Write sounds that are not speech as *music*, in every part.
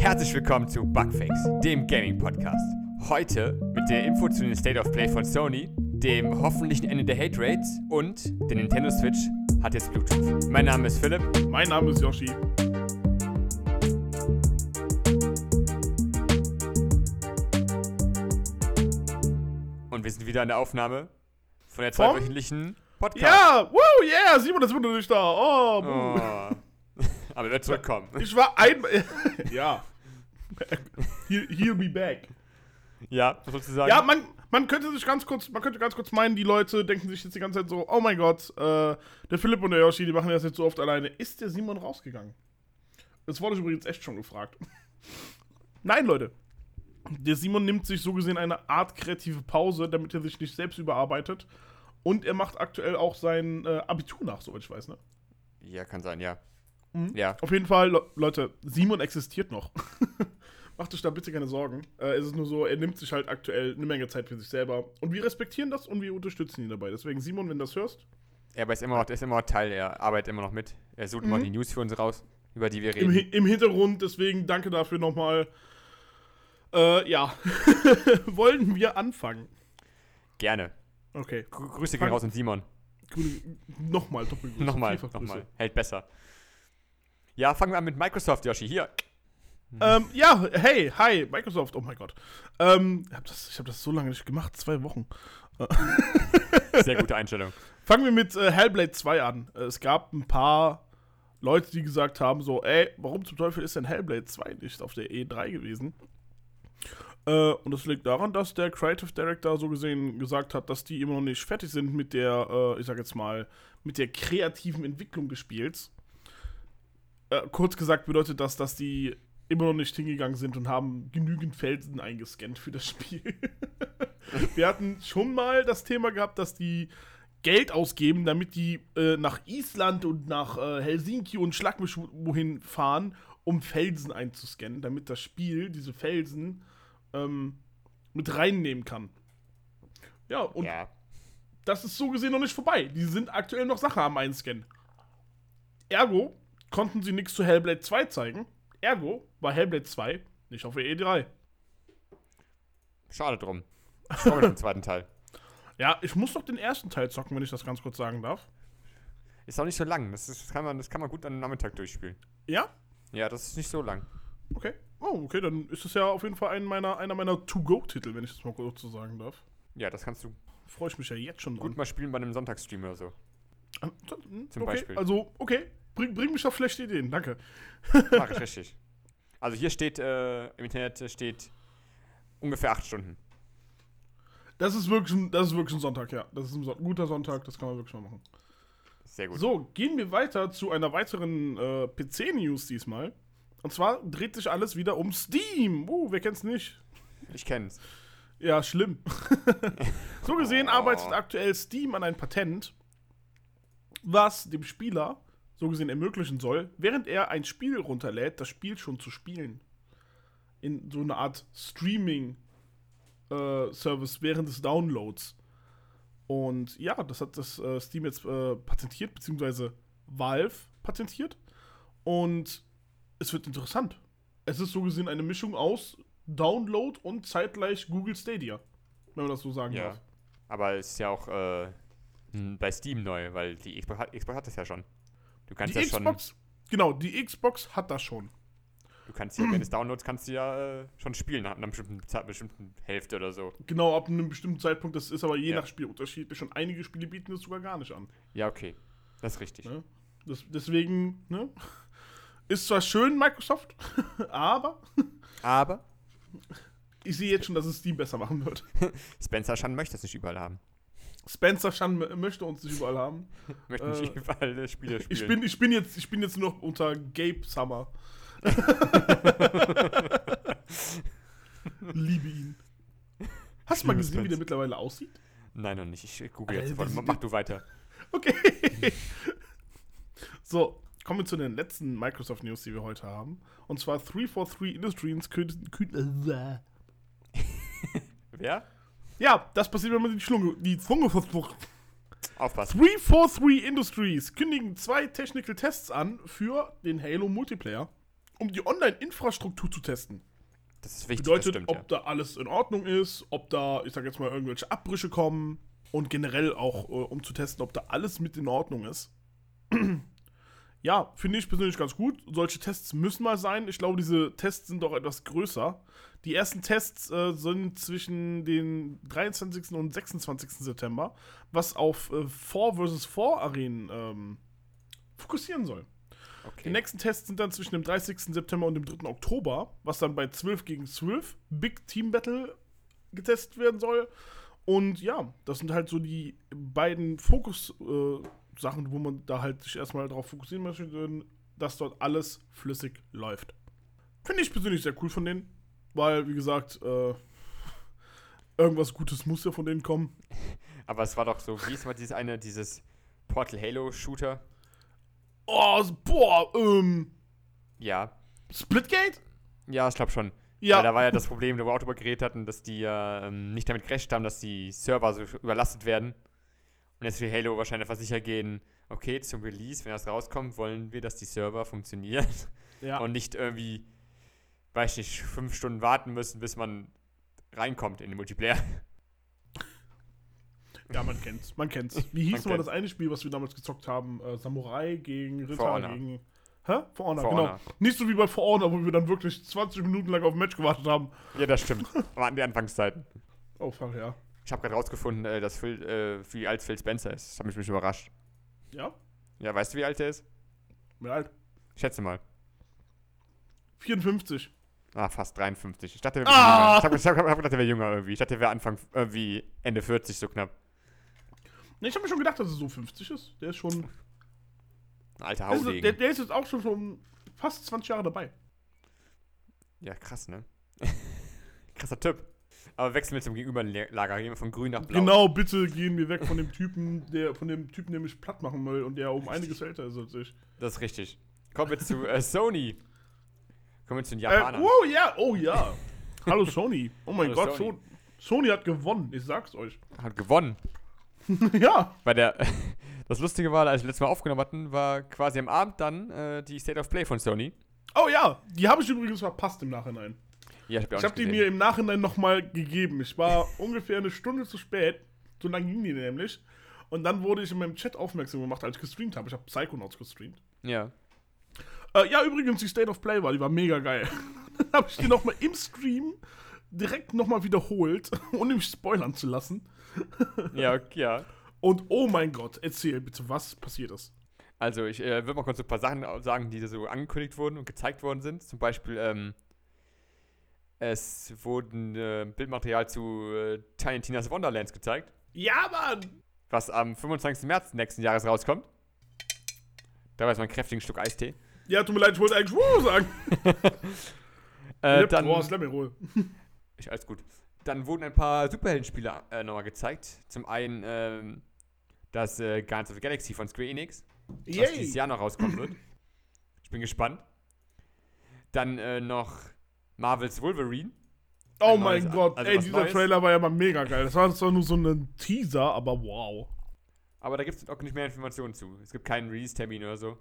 Herzlich willkommen zu Bugfix, dem Gaming-Podcast. Heute mit der Info zu den State of Play von Sony, dem hoffentlichen Ende der Hate Rates und der Nintendo Switch hat jetzt Bluetooth. Mein Name ist Philipp. Mein Name ist Yoshi. Und wir sind wieder in der Aufnahme von der zweiwöchentlichen Podcast. Ja, woo, yeah, Simon ist nicht da. Oh. Oh. *laughs* Aber er wird zurückkommen. Ich war ein. *laughs* *laughs* ja. He'll, he'll be back. Ja, was sollst du sagen? Ja, man, man könnte sich ganz kurz, man könnte ganz kurz meinen, die Leute denken sich jetzt die ganze Zeit so, oh mein Gott, äh, der Philipp und der Yoshi, die machen das jetzt so oft alleine. Ist der Simon rausgegangen? Das wurde ich übrigens echt schon gefragt. *laughs* Nein, Leute. Der Simon nimmt sich so gesehen eine Art kreative Pause, damit er sich nicht selbst überarbeitet. Und er macht aktuell auch sein äh, Abitur nach, soweit ich weiß, ne? ja, kann sein, ja. Mhm. Ja, Auf jeden Fall, Le Leute, Simon existiert noch. *laughs* Macht euch da bitte keine Sorgen. Äh, es ist nur so, er nimmt sich halt aktuell eine Menge Zeit für sich selber. Und wir respektieren das und wir unterstützen ihn dabei. Deswegen, Simon, wenn du das hörst, er ist immer noch, er ist immer noch Teil, er arbeitet immer noch mit. Er sucht immer Mhm. die News für uns raus, über die wir im, reden. Hi- im Hintergrund, deswegen danke dafür nochmal. Äh, ja. *laughs* Wollen wir anfangen? Gerne. Okay. Grü Grüße gehen raus und Simon. Nochmal, Doppelgrüße. Nochmal, nochmal. Hält besser. Ja, fangen wir an mit Microsoft, Yoshi. Hier. Ähm, ja, hey, hi, Microsoft, oh mein Gott. Ähm, ich habe das, ich hab das so lange nicht gemacht, zwei Wochen. *laughs* Sehr gute Einstellung. Fangen wir mit äh, Hellblade 2 an. Äh, es gab ein paar Leute, die gesagt haben, so, ey, warum zum Teufel ist denn Hellblade 2 nicht auf der E3 gewesen? Äh, und das liegt daran, dass der Creative Director so gesehen gesagt hat, dass die immer noch nicht fertig sind mit der, äh, ich sag jetzt mal, mit der kreativen Entwicklung des Spiels. Äh, kurz gesagt bedeutet das, dass die immer noch nicht hingegangen sind und haben genügend Felsen eingescannt für das Spiel. *laughs* Wir hatten schon mal das Thema gehabt, dass die Geld ausgeben, damit die äh, nach Island und nach äh, Helsinki und schlag mich wohin fahren, um Felsen einzuscannen, damit das Spiel diese Felsen ähm, mit reinnehmen kann. Ja, und ja. das ist so gesehen noch nicht vorbei. Die sind aktuell noch Sache am Einscannen. Ergo konnten sie nichts zu Hellblade 2 zeigen. Ergo war Hellblade 2 nicht auf der E3. Schade drum. Ich auf den zweiten Teil. Ja, ich muss noch den ersten Teil zocken, wenn ich das ganz kurz sagen darf. Ist auch nicht so lang. Das, ist, das, kann man, das kann man gut an einem Nachmittag durchspielen. Ja? Ja, das ist nicht so lang. Okay. Oh, okay, dann ist es ja auf jeden Fall ein meiner, einer meiner To-Go-Titel, wenn ich das mal kurz so sagen darf. Ja, das kannst du Freue ich mich ja jetzt schon dran. gut mal spielen bei einem Sonntagsstream oder so. Ah, hm, Zum okay, Beispiel. Also, okay. Bring, bring mich auf schlechte Ideen, danke. Mach ich richtig. Also hier steht, äh, im Internet steht ungefähr acht Stunden. Das ist wirklich ein, das ist wirklich ein Sonntag, ja. Das ist ein, guter Sonntag, das kann man wirklich mal machen. Sehr gut. So, gehen wir weiter zu einer weiteren äh, PC-News diesmal. Und zwar dreht sich alles wieder um Steam. Uh, wer kennt's nicht? Ich kenn's. Ja, schlimm. *laughs* so gesehen Oh. arbeitet aktuell Steam an ein Patent, was dem Spieler so gesehen ermöglichen soll, während er ein Spiel runterlädt, das Spiel schon zu spielen. In so eine Art Streaming-Service während des Downloads. Und ja, das hat das äh, Steam jetzt äh, patentiert, beziehungsweise Valve patentiert. Und es wird interessant. Es ist so gesehen eine Mischung aus Download und zeitgleich Google Stadia. Wenn man das so sagen Ja. darf. Aber es ist ja auch äh, bei Steam neu, weil die Xbox hat, Xbox hat das ja schon. Du kannst Die ja schon, Xbox, genau, die Xbox hat das schon. du kannst ja, wenn es Downloads, kannst du ja äh, schon spielen nach einer bestimmten, Zeit, bestimmten Hälfte oder so. Genau, ab einem bestimmten Zeitpunkt, das ist aber je Ja. nach Spiel unterschiedlich und einige Spiele bieten das sogar gar nicht an. Ja, okay. Das ist richtig. Ja. Das, deswegen, ne? *laughs* Ist zwar schön, Microsoft, *laughs* aber *laughs* Aber ich sehe jetzt schon, dass es Steam besser machen wird. Spencer Chan möchte das nicht überall haben. Spencer Chan m- möchte uns nicht überall haben. *laughs* Möchte Äh, nicht überall äh, Spiele spielen. Ich bin, ich bin jetzt, ich bin jetzt nur noch unter Gabe Summer. *laughs* Liebe ihn. Hast du mal gesehen, wie der Spence. mittlerweile aussieht? Nein, noch nicht. Ich google Alter, jetzt das- Mach du weiter. Okay. *laughs* so, kommen wir zu den letzten Microsoft News, die wir heute haben. Und zwar 343 Industries kündigt. kün- Wer? Ja, das passiert, wenn man die Schlunge, die Zunge versucht. Aufpassen. 343 Industries kündigen zwei Technical Tests an für den Halo Multiplayer. um die Online-Infrastruktur zu testen. Das ist wichtig, Bedeutet, das stimmt, ob ja. da alles in Ordnung ist, ob da, ich sag jetzt mal, irgendwelche Abbrüche kommen und generell auch, äh, um zu testen, ob da alles mit in Ordnung ist. *clears throat* ja, finde ich persönlich ganz gut. Solche Tests müssen mal sein. Ich glaube, diese Tests sind doch etwas größer. Die ersten Tests äh, sind zwischen den 23. und 26. September, was auf äh, 4 vs 4 Arenen ähm, fokussieren soll. Die Okay. nächsten Tests sind dann zwischen dem 30. September und dem 3. Oktober, was dann bei 12 gegen 12 Big Team Battle getestet werden soll. Und ja, das sind halt so die beiden Fokus-Sachen, wo man da halt sich erstmal darauf fokussieren möchte, dass dort alles flüssig läuft. Finde ich persönlich sehr cool von denen, weil, wie gesagt, äh, irgendwas Gutes muss ja von denen kommen. Aber es war doch so, wie ist mal dieses eine, dieses Portal Halo Shooter? Oh, boah, ähm, Ja. Splitgate? Ja, ich glaube schon. Ja. Weil da war ja das Problem, wo wir auch drüber geredet hatten, dass die ähm, nicht damit gerechnet haben, dass die Server so überlastet werden. Und jetzt will Halo wahrscheinlich einfach sicher gehen, okay, zum Release, wenn das rauskommt, wollen wir, dass die Server funktionieren. Ja. Und nicht irgendwie, weiß ich nicht, fünf Stunden warten müssen, bis man reinkommt in den Multiplayer. Ja, man kennt's. Man kennt's. Wie *laughs* hieß nochmal das eine Spiel, was wir damals gezockt haben? Äh, Samurai gegen Ritter For gegen. Hä? For Honor, For genau. Honor. Nicht so wie bei For Honor, wo wir dann wirklich 20 Minuten lang auf ein Match gewartet haben. Ja, das stimmt. An die Anfangszeiten. Oh, fuck, ja. Ich habe gerade rausgefunden, äh, dass Phil, äh, wie alt Phil Spencer ist. Das hat mich bisschen überrascht. Ja? Ja, weißt du, wie alt er ist? Wie alt? Schätze mal. 54. Ah, fast 53. Ich dachte, er Ah! wäre jünger. Ich habe hab, hab gedacht, er wäre jünger irgendwie. Ich dachte, er wäre Anfang, irgendwie Ende 40 so knapp. Ne, ich habe mir schon gedacht, dass er so 50 ist. Der ist schon. Alter Ist, der, Haudegen. der ist jetzt auch schon, schon fast 20 Jahre dabei. Ja, krass, ne? *laughs* Krasser Typ. Aber wechseln wir zum Gegenüberlager. Gehen wir von grün nach blau. Genau, bitte gehen wir weg von dem Typen, der von dem Typen, der mich platt machen will und der um einiges älter ist als ich. Das ist richtig. Kommen wir zu äh, Sony. Kommen wir zu den Äh, Japanern. oh ja, oh ja. *laughs* Hallo Sony. Oh mein Hallo Gott, Sony. Sony. Sony hat gewonnen, ich sag's euch. *laughs* Hat gewonnen. *laughs* ja. Bei der. Das Lustige war, als wir letztes Mal aufgenommen hatten, war quasi am Abend dann äh, die State of Play von Sony. Oh ja, die habe ich übrigens verpasst im Nachhinein. Ja, ich, hab Ich habe die mir im Nachhinein nochmal gegeben. Ich war ungefähr eine Stunde zu spät. So lang ging die nämlich. Und dann wurde ich in meinem Chat aufmerksam gemacht, als ich gestreamt habe. Ich habe Psychonauts gestreamt. Ja. Äh, ja, übrigens, die State of Play war, die war mega geil. *laughs* dann habe ich die nochmal im Stream direkt nochmal wiederholt, *laughs* ohne mich spoilern zu lassen. Ja, ja. *laughs* Und oh mein Gott, erzähl bitte, was passiert ist. Also, ich äh, würde mal kurz ein paar Sachen sagen, die so angekündigt wurden und gezeigt worden sind. Zum Beispiel, ähm, es wurden äh, Bildmaterial zu äh, Tiny Tina's Wonderlands gezeigt, Ja, Mann! was am 25. März nächsten Jahres rauskommt. Da jetzt mal einen kräftigen Schluck Eistee. Ja, tut mir leid, ich wollte eigentlich Wuh sagen. *laughs* Äh, dann, Boah, Slammy-Roll. ich, alles gut. Dann wurden ein paar Superheldenspiele äh, nochmal gezeigt. Zum einen ähm, das äh, Guardians of the Galaxy von Square Enix, was dieses Yay! Jahr noch rauskommen wird. *laughs* Ich bin gespannt. Dann äh, noch Marvels Wolverine. Oh ein mein neues- Gott, also ey, dieser Neues. Trailer war ja mal mega geil. Das war zwar nur so ein Teaser, aber wow. Aber da gibt es auch nicht mehr Informationen zu. Es gibt keinen Release-Termin oder so.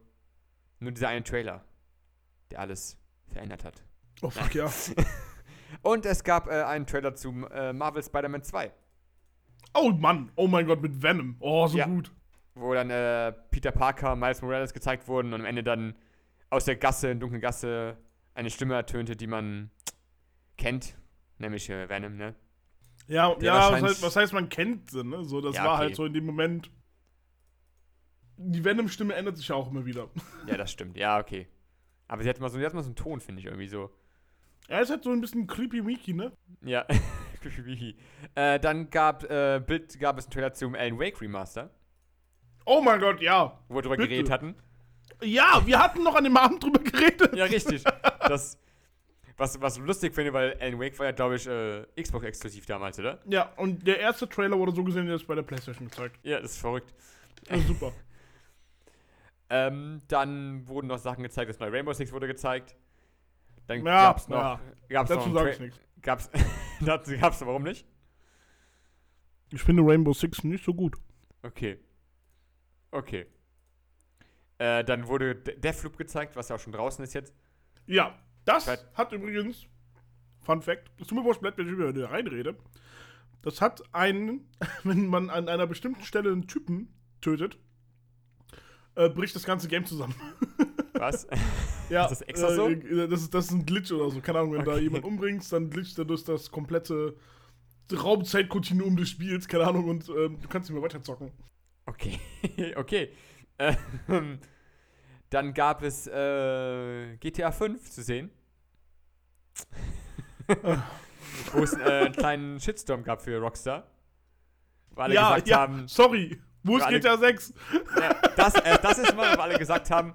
Nur dieser eine Trailer, der alles verändert hat. Oh fuck ja. *laughs* Und es gab äh, einen Trailer zu äh, Marvel Spider-Man 2, Oh Mann, oh mein Gott, mit Venom. Oh, so Ja. gut. wo dann äh, Peter Parker, Miles Morales gezeigt wurden und am Ende dann aus der Gasse, in dunklen Gasse, eine Stimme ertönte, die man kennt, nämlich äh, Venom, ne? Ja, Der ja was, heißt, was heißt, man kennt sie, ne? So, das Ja, war okay. halt so in dem Moment. Die Venom-Stimme ändert sich ja auch immer wieder. *laughs* Ja, das stimmt. Ja, okay. Aber sie hat mal so, sie hat mal so einen Ton, finde ich irgendwie so. Er ist halt so ein bisschen creepy Wiki, ne? Ja, *laughs* creepy Wiki. Äh, dann gab, äh, Bild, gab es einen Trailer zum Alan Wake Remaster, Oh mein Gott, ja. wo wir drüber Bitte. geredet hatten. Ja, wir hatten noch an dem Abend drüber geredet. Ja, richtig. *laughs* Das, was, was lustig finde, weil Alan Wake war ja, glaube ich, äh, Xbox-exklusiv damals, oder? Ja, und der erste Trailer wurde so gesehen jetzt bei der Playstation gezeigt. Ja, das ist verrückt. Ja, super. Ähm, dann wurden noch Sachen gezeigt, das neue Rainbow Six wurde gezeigt. Dann Ja, gab's noch, ja. gab's Dazu einen sag Tra- ich nichts. Gab's, *laughs* dazu gab's, warum nicht? Ich finde Rainbow Six nicht so gut. Okay. Okay. Äh, dann wurde De- Deathloop gezeigt, was ja auch schon draußen ist jetzt. Ja, das Fett. hat übrigens, Fun Fact, es tut mir wurscht, wenn ich über da reinrede. Das hat einen, *laughs* wenn man an einer bestimmten Stelle einen Typen tötet, äh, bricht das ganze Game zusammen. *laughs* Was? Ja, Ist das extra so? äh, das, ist, das ist ein Glitch oder so. Keine Ahnung, wenn da Okay. jemand umbringst, dann glitscht er durch das komplette Raumzeitkontinuum des Spiels, keine Ahnung, und ähm, du kannst nicht mehr weiterzocken. Okay, *laughs* okay. Ähm, dann gab es äh, GTA 5 zu sehen. Wo es äh, einen kleinen Shitstorm gab für Rockstar. Weil alle ja, gesagt ja, haben, sorry. Wo ist GTA 6? ja, das, äh, das ist mal, weil alle gesagt haben,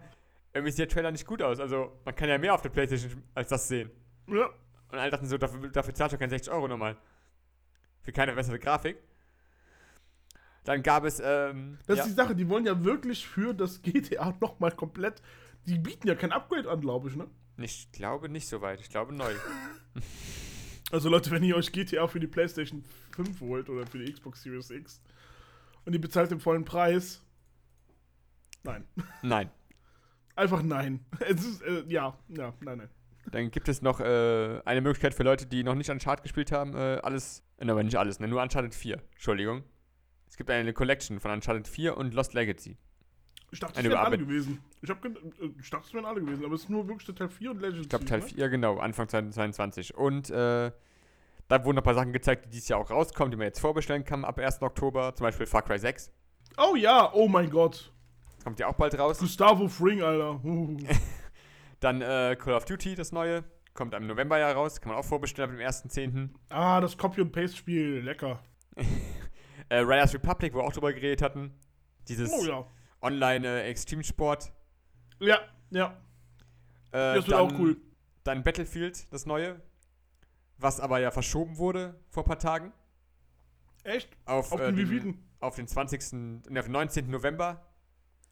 irgendwie sieht der Trailer nicht gut aus. Also man kann ja mehr auf der Playstation als das sehen. Ja. Und alle dachten so, dafür, dafür zahlst du keine 60 Euro nochmal. Für keine bessere Grafik. Dann gab es, ähm, Das ja, ist die Sache, die wollen ja wirklich für das GTA nochmal komplett. Die bieten ja kein Upgrade an, glaube ich, ne? ich glaube nicht so weit. Ich glaube neu. *laughs* *laughs* Also Leute, wenn ihr euch GTA für die PlayStation 5 holt oder für die Xbox Series X und ihr bezahlt den vollen Preis. Nein. *laughs* Nein. Einfach nein. *laughs* Es ist, äh, ja, ja, nein, nein. Dann gibt es noch äh, eine Möglichkeit für Leute, die noch nicht Uncharted gespielt haben, äh, alles, äh, aber nicht alles, ne, nur Uncharted 4, Entschuldigung. Es gibt eine Collection von Uncharted 4 und Lost Legacy. Ich dachte, es wären alle gewesen. Ich, hab, äh, ich dachte, es wären alle gewesen, aber es ist nur wirklich der Teil 4 und Legends. Ich glaube Teil ne? 4, genau, Anfang 2022. Und äh, da wurden ein paar Sachen gezeigt, die dieses Jahr auch rauskommen, die man jetzt vorbestellen kann ab 1. Oktober, zum Beispiel Far Cry 6. Oh ja, oh mein Gott. Kommt ja auch bald raus. Gustavo Fring, Alter. *laughs* Dann äh, Call of Duty, das neue, kommt im November ja raus, kann man auch vorbestellen ab dem 1.10. ah, das Copy-and-Paste-Spiel, lecker. *laughs* Äh, Riders Republic, wo wir auch drüber geredet hatten. Dieses Oh ja. Online-Extremsport. Ja, ja. Äh, Das wird auch cool. Dann Battlefield, das neue. Was aber ja verschoben wurde vor ein paar Tagen. Echt? Auf, Auf äh, den den, auf den 20. Ne, auf den 19. November.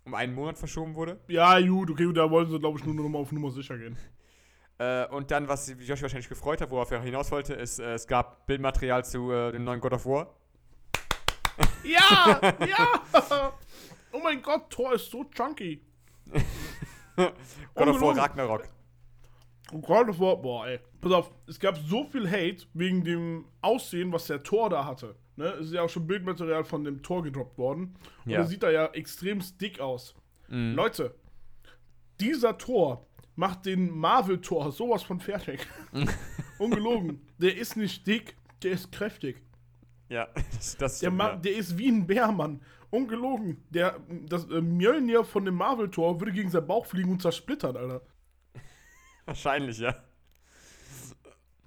Um einen Monat verschoben wurde. Ja, gut, okay, da wollen sie, glaube ich, nur noch mal auf Nummer sicher gehen. Äh, und dann, was Josh wahrscheinlich gefreut hat, worauf er hinaus wollte, ist, äh, es gab Bildmaterial zu äh, dem neuen God of War. Ja, *laughs* ja. Oh mein Gott, Thor ist so chunky. God of War. Ragnarok. God of War, boah, ey. Pass auf, es gab so viel Hate wegen dem Aussehen, was der Thor da hatte. Ne? Es ist ja auch schon Bildmaterial von dem Thor gedroppt worden. Und Ja. er sieht da ja extrem dick aus. Mhm. Leute, dieser Thor macht den Marvel-Thor sowas von fertig. *laughs* Ungelogen. Der ist nicht dick, der ist kräftig. Ja, *laughs* das, das Der, stimmt, ja. der ist wie ein Bärmann. Ungelogen. Der, das äh, Mjölnir von dem Marvel-Tor würde gegen seinen Bauch fliegen und zersplittern, Alter. *laughs* Wahrscheinlich, ja.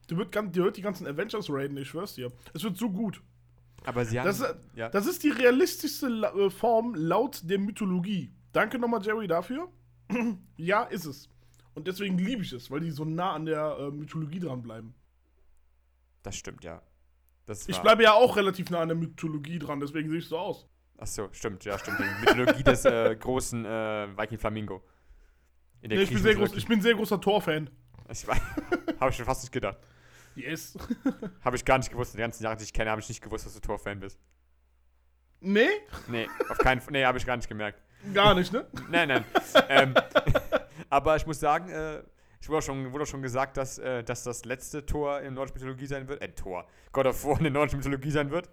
Der wird, der wird die ganzen Avengers raiden, ich schwör's dir. Es wird so gut. Aber sie haben. Das, ist- ja. das ist die realistischste äh, Form laut der Mythologie. Danke nochmal, Jerry, dafür. *clears throat* ja, ist es. Und deswegen liebe ich es, weil die so nah an der äh, Mythologie dranbleiben. das stimmt, ja. Das Ich bleibe ja auch relativ nah an der Mythologie dran, deswegen sehe ich so aus. Ach so, stimmt, ja, stimmt. Die Mythologie des äh, *laughs* großen äh, Viking Flamingo. In der Nee, ich, bin sehr groß, ich bin ein sehr großer Tor-Fan. Ich weiß, *laughs* habe ich schon fast nicht gedacht. Yes. *laughs* Habe ich gar nicht gewusst. Die ganzen Jahre, die ich kenne, habe ich nicht gewusst, dass du Torfan bist. nee, Nee, auf keinen Fall. Nee, habe ich gar nicht gemerkt. gar nicht, ne? *laughs* Nein, nein. ähm, aber ich muss sagen, äh, ich wurde auch schon, wurde auch schon gesagt, dass, äh, dass das letzte Tor in der nordischen Mythologie sein wird. Äh, Tor. God of War in der nordischen Mythologie sein wird.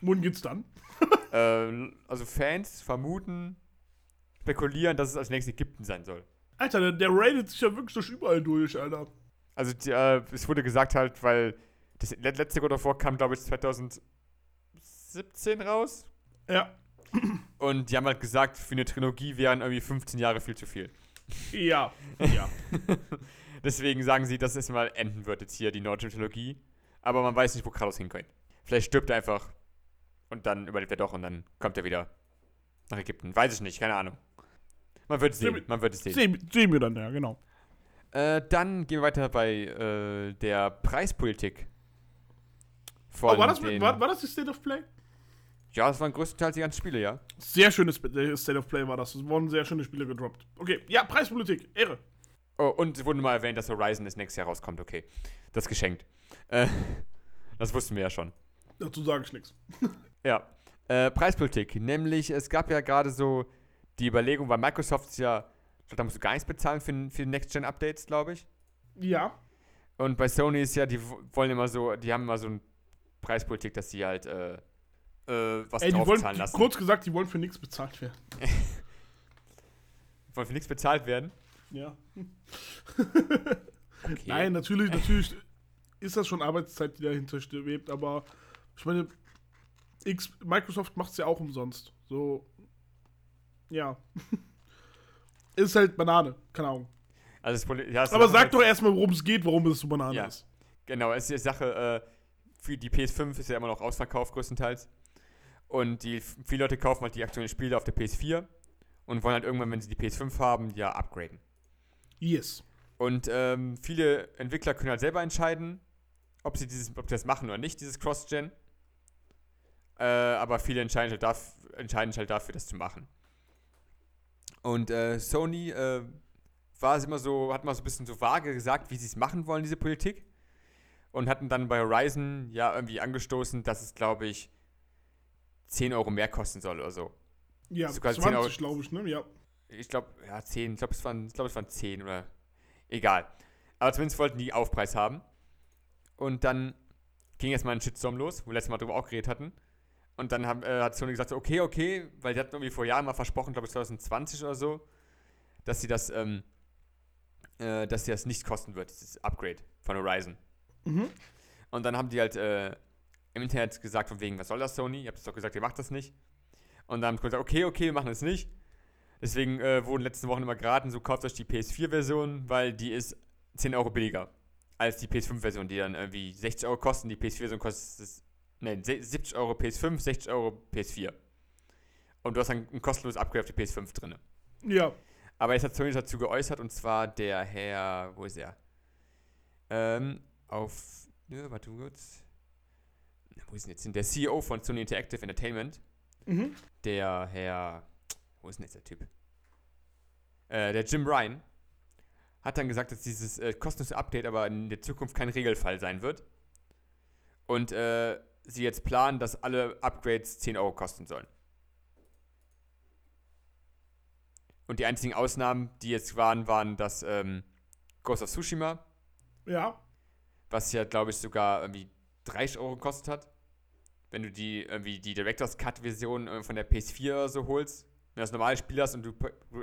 Wohin geht's dann? Äh, also Fans vermuten, spekulieren, dass es als nächstes Ägypten sein soll. Alter, der, der raidet sich ja wirklich durch überall durch, Alter. Also die, äh, es wurde gesagt halt, weil das le- letzte God of War kam, glaube ich, 2017 raus. Ja. *clears throat* Und die haben halt gesagt, für eine Trilogie wären irgendwie 15 Jahre viel zu viel. Ja. Ja. *laughs* Deswegen sagen sie, dass es mal enden wird jetzt hier, die nordische Trilogie. Aber man weiß nicht, wo Kratos hinkommt. Vielleicht stirbt er einfach und dann überlebt er doch und dann kommt er wieder nach Ägypten. Weiß ich nicht, keine Ahnung. Man wird es sehen, Sehen- man wird es sehen. Sehen, sehen wir dann, ja, genau. Äh, dann gehen wir weiter bei äh, der Preispolitik. Von Oh, war, das, den, war, war das die State of Play? Ja, das waren größtenteils die ganzen Spiele, ja. Sehr schönes äh, State of Play war das. Es wurden sehr schöne Spiele gedroppt. Okay, ja, Preispolitik, Ehre. Oh, und es wurde mal erwähnt, dass Horizon das nächstes Jahr rauskommt, okay. Das geschenkt. Äh, *laughs* das wussten wir ja schon. Dazu sage ich nichts. Ja. Äh, Preispolitik. Nämlich, es gab ja gerade so die Überlegung, weil Microsoft ist ja Da musst du gar nichts bezahlen für, für Next-Gen-Updates, glaube ich. Ja. Und bei Sony ist ja, die wollen immer so, die haben immer so eine Preispolitik, dass sie halt äh, äh, was Ey, die drauf wollen, zahlen lassen. kurz gesagt, die wollen für nichts bezahlt werden. *laughs* *laughs* Wollen für nichts bezahlt werden. Ja. *laughs* Okay. Nein, natürlich, natürlich ist das schon Arbeitszeit, die dahinter schwebt, aber ich meine, X, Microsoft macht es ja auch umsonst. So, ja. *laughs* ist halt Banane, keine Ahnung. Also ja, Aber sag halt- doch erstmal, worum es geht, warum es so Banane Ja. ist. Genau, es ist die Sache, äh, für die PS5 ist ja immer noch ausverkauft größtenteils. Und die, viele Leute kaufen halt die aktuellen Spiele auf der PS4 und wollen halt irgendwann, wenn sie die PS5 haben, ja upgraden. Yes. Und ähm, viele Entwickler können halt selber entscheiden, ob sie, dieses, ob sie das machen oder nicht, dieses Cross-Gen. Äh, aber viele entscheiden halt, darf, entscheiden sich halt dafür, das zu machen. Und äh, Sony äh, war es immer so, hat mal so ein bisschen so vage gesagt, wie sie es machen wollen, diese Politik. Und hatten dann bei Horizon ja irgendwie angestoßen, dass es, glaube ich, 10 Euro mehr kosten soll oder so. Ja, Sogar 10 20, glaube ich, ne? Ja. Ich glaube, ja, 10, ich glaube, es, waren- ich glaub, es waren 10 oder. Egal. Aber zumindest wollten die Aufpreis haben. Und dann ging erstmal ein Shitstorm los, wo wir letztes Mal drüber auch geredet hatten. Und dann haben, äh, hat Sony gesagt, so, okay, okay, weil die hatten irgendwie vor Jahren mal versprochen, glaube ich 2020 oder so, dass sie das, ähm, äh, dass sie das nicht kosten wird, dieses Upgrade von Horizon. Mhm. Und dann haben die halt äh, im Internet gesagt, von wegen, was soll das, Sony? Ihr habt es doch gesagt, ihr macht das nicht. Und dann haben sie gesagt, okay, okay, wir machen das nicht. Deswegen äh, wurden letzten Wochen immer geraten, so kauft euch die PS4-Version, weil die ist 10 Euro billiger als die PS5-Version, die dann irgendwie 60 Euro kosten. Die PS4-Version kostet, nein, 70 Euro PS5, 60 Euro PS4. Und du hast dann ein kostenloses Upgrade auf die PS5 drin. Ja. Aber jetzt hat Sony dazu geäußert und zwar der Herr, wo ist er? Ähm, auf, ne, warte kurz. Wo ist denn jetzt? hin? Der CEO von Sony Interactive Entertainment, Mhm. der Herr, wo ist denn jetzt der Typ? Äh, der Jim Ryan hat dann gesagt, dass dieses äh, kostenlose Update aber in der Zukunft kein Regelfall sein wird. Und äh, sie jetzt planen, dass alle Upgrades 10 Euro kosten sollen. Und die einzigen Ausnahmen, die jetzt waren, waren das ähm, Ghost of Tsushima, Ja. was ja, glaube ich, sogar irgendwie 30 Euro gekostet hat. Wenn du die irgendwie die Director's Cut-Version äh, von der PS4 oder so holst, wenn du das normale Spiel hast und du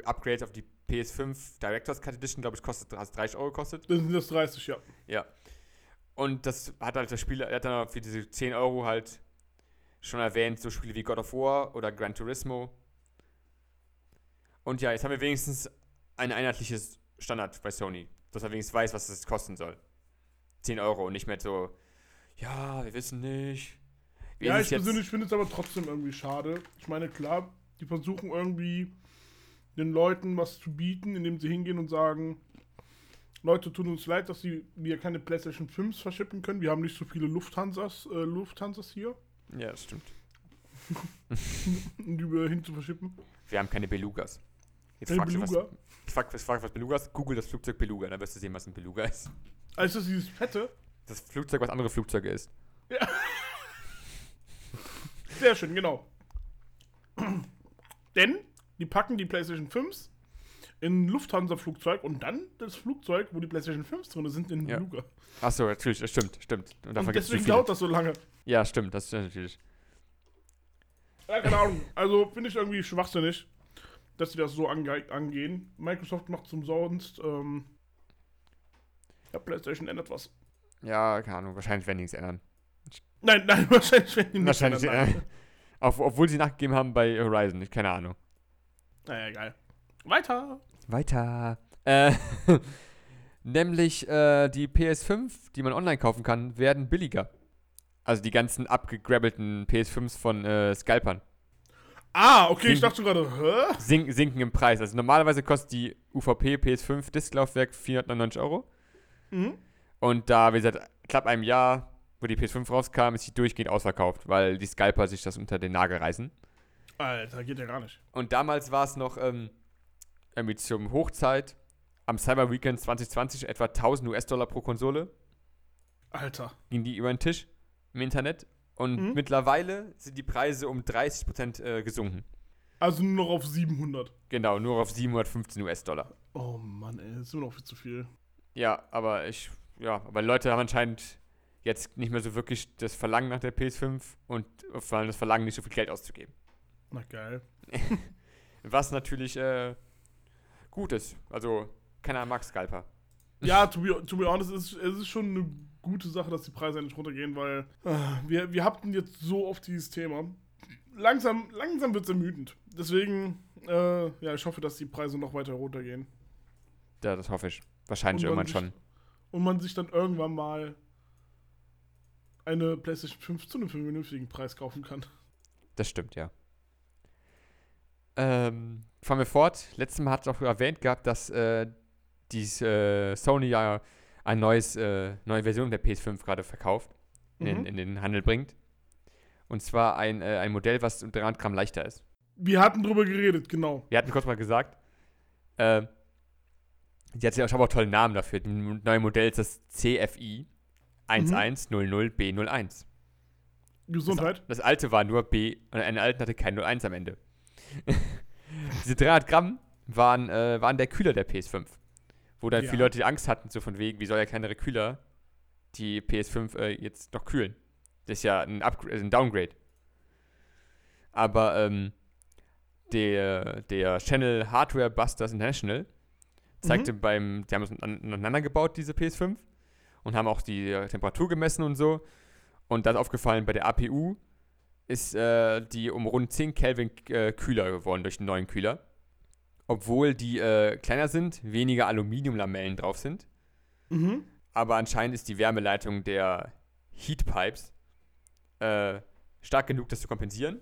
upgrades auf die PS5 Director's Cut Edition, glaube ich, kostet, hast 30 Euro gekostet. Dann sind das 30, ja. Ja. Und das hat halt der Spieler, er hat dann für diese 10 Euro halt schon erwähnt, so Spiele wie God of War oder Gran Turismo. Und ja, jetzt haben wir wenigstens ein einheitliches Standard bei Sony, dass er wenigstens weiß, was das kosten soll. 10 Euro und nicht mehr so, ja, wir wissen nicht. Wie Ja, ich es persönlich finde es aber trotzdem irgendwie schade. Ich meine, klar, die versuchen irgendwie den Leuten was zu bieten, indem sie hingehen und sagen, Leute, tut uns leid, dass sie, wir keine PlayStation 5 verschippen können. Wir haben nicht so viele Lufthansas, äh, Lufthansas hier, Ja, das stimmt. um die wir hin zu verschippen. Wir haben keine Belugas. Jetzt Keine fragst du, was, Beluga? ich frag, ich frag, was Belugas. Google das Flugzeug Beluga, dann wirst du sehen, was ein Beluga ist. Also das ist dieses fette. Das Flugzeug, was andere Flugzeuge ist. Sehr schön, genau. Denn die packen die PlayStation 5s in Lufthansa-Flugzeug und dann das Flugzeug, wo die PlayStation 5s drin sind, in den Ja. Achso, natürlich, das stimmt, stimmt. Und Und deswegen dauert das so lange. Ja, stimmt, das ist natürlich. Ja, keine Ahnung. Also finde ich irgendwie schwachsinnig, dass sie das so ange angehen. Microsoft macht zum sonst. Ähm, ja, PlayStation ändert was. Ja, keine Ahnung, wahrscheinlich werden die nichts ändern. Nein, nein, *laughs* wahrscheinlich werden die nicht Wahrscheinlich, ändern. äh, auf, obwohl sie nachgegeben haben bei Horizon, ich keine Ahnung. Naja, egal. Weiter. Weiter. Äh, *laughs* nämlich äh, die PS5, die man online kaufen kann, werden billiger. Also die ganzen abgegrabbelten PS5s von äh, Scalpern. Ah, okay, ich Hm. dachte gerade, hä? Sink, sinken im Preis. Also normalerweise kostet die UVP PS5 Disklaufwerk 499 Euro. Mhm. Und da, wie seit knapp einem Jahr, wo die PS5 rauskam, ist sie durchgehend ausverkauft, weil die Scalper sich das unter den Nagel reißen. Alter, geht ja gar nicht. Und damals war es noch ähm, irgendwie zum Hochzeit am Cyber Weekend 2020 etwa 1000 US-Dollar pro Konsole. Alter. Ging die über den Tisch im Internet. Und Mhm. mittlerweile sind die Preise um 30% äh, gesunken. Also nur noch auf 700. Genau, nur auf 715 US-Dollar. Oh Mann, ey, das ist immer noch viel zu viel. Ja, aber ich, ja, aber Leute haben anscheinend jetzt nicht mehr so wirklich das Verlangen nach der PS5 und vor allem das Verlangen, nicht so viel Geld auszugeben. Na geil. *laughs* Was natürlich äh, gut ist. Also, keiner mag Scalper. Ja, to be, to be honest, es ist, es ist schon eine gute Sache, dass die Preise endlich runtergehen, weil äh, wir, wir hatten jetzt so oft dieses Thema. Langsam, langsam wird es ermüdend. Deswegen, äh, ja, ich hoffe, dass die Preise noch weiter runtergehen. Ja, das hoffe ich. Wahrscheinlich irgendwann sich- schon. Und man sich dann irgendwann mal eine PlayStation 5 zu einem vernünftigen Preis kaufen kann. Das stimmt, ja. Ähm, fahren wir fort. Letztes Mal hat es auch erwähnt gehabt, dass äh, dies, äh, Sony ja ein neues, äh, neue Version der PS5 gerade verkauft, in, den, Mhm. in den Handel bringt. Und zwar ein, äh, ein Modell, was um 300 Gramm leichter ist. Wir hatten drüber geredet, genau. Wir hatten kurz mal gesagt, äh, die hat ja auch auch tollen Namen dafür. Das neue Modell ist das CFI 1100B01. Gesundheit. Das alte war nur B und eine alten hatte kein 01 am Ende. *laughs* Diese 300 Gramm waren, äh, waren der Kühler der PS5. Wo dann Ja. viele Leute die Angst hatten, so von wegen, wie soll ja kleinere Kühler die PS5 äh, jetzt noch kühlen? Das ist ja ein, Upgrade, ein Downgrade. Aber ähm, der, der Channel Hardware Busters International zeigte beim, die haben es an- aneinander gebaut, diese PS5, und haben auch die Temperatur gemessen und so. Und da ist aufgefallen, bei der APU ist äh, die um rund 10 Kelvin äh, kühler geworden durch den neuen Kühler. Obwohl die äh, kleiner sind, weniger Aluminiumlamellen drauf sind. Mhm. Aber anscheinend ist die Wärmeleitung der Heatpipes äh, stark genug, das zu kompensieren.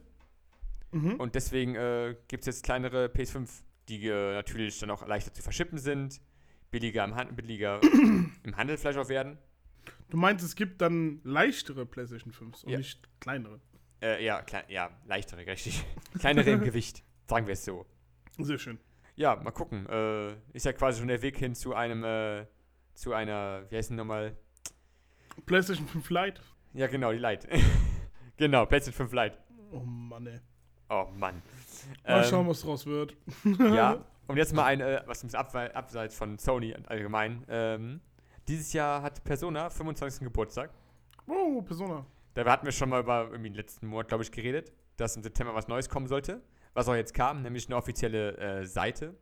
Mhm. Und deswegen äh, gibt es jetzt kleinere PS5, die äh, natürlich dann auch leichter zu verschippen sind, billiger im, Han billiger *clears throat* im Handel vielleicht auch werden. Du meinst, es gibt dann leichtere PlayStation 5s und Ja. nicht kleinere. Äh, ja, klei ja, leichtere, richtig. *laughs* kleinere im Gewicht, sagen wir es so. Sehr schön. Ja, mal gucken. Äh, ist ja quasi schon der Weg hin zu einem, äh, zu einer, wie heißt denn nochmal? PlayStation 5 Lite. Ja, genau, die Lite. *laughs* genau, PlayStation 5 Lite. Oh Mann, ey. Oh Mann. Mal Ähm, schauen, was draus wird. *laughs* Ja, und jetzt mal ein, äh, was abwe- abseits von Sony allgemein. Ähm, dieses Jahr hat Persona 25. Geburtstag. Oh, Persona. Da hatten wir schon mal über irgendwie den letzten Monat, glaube ich, geredet, dass im September was Neues kommen sollte. Was auch jetzt kam, nämlich eine offizielle äh, Seite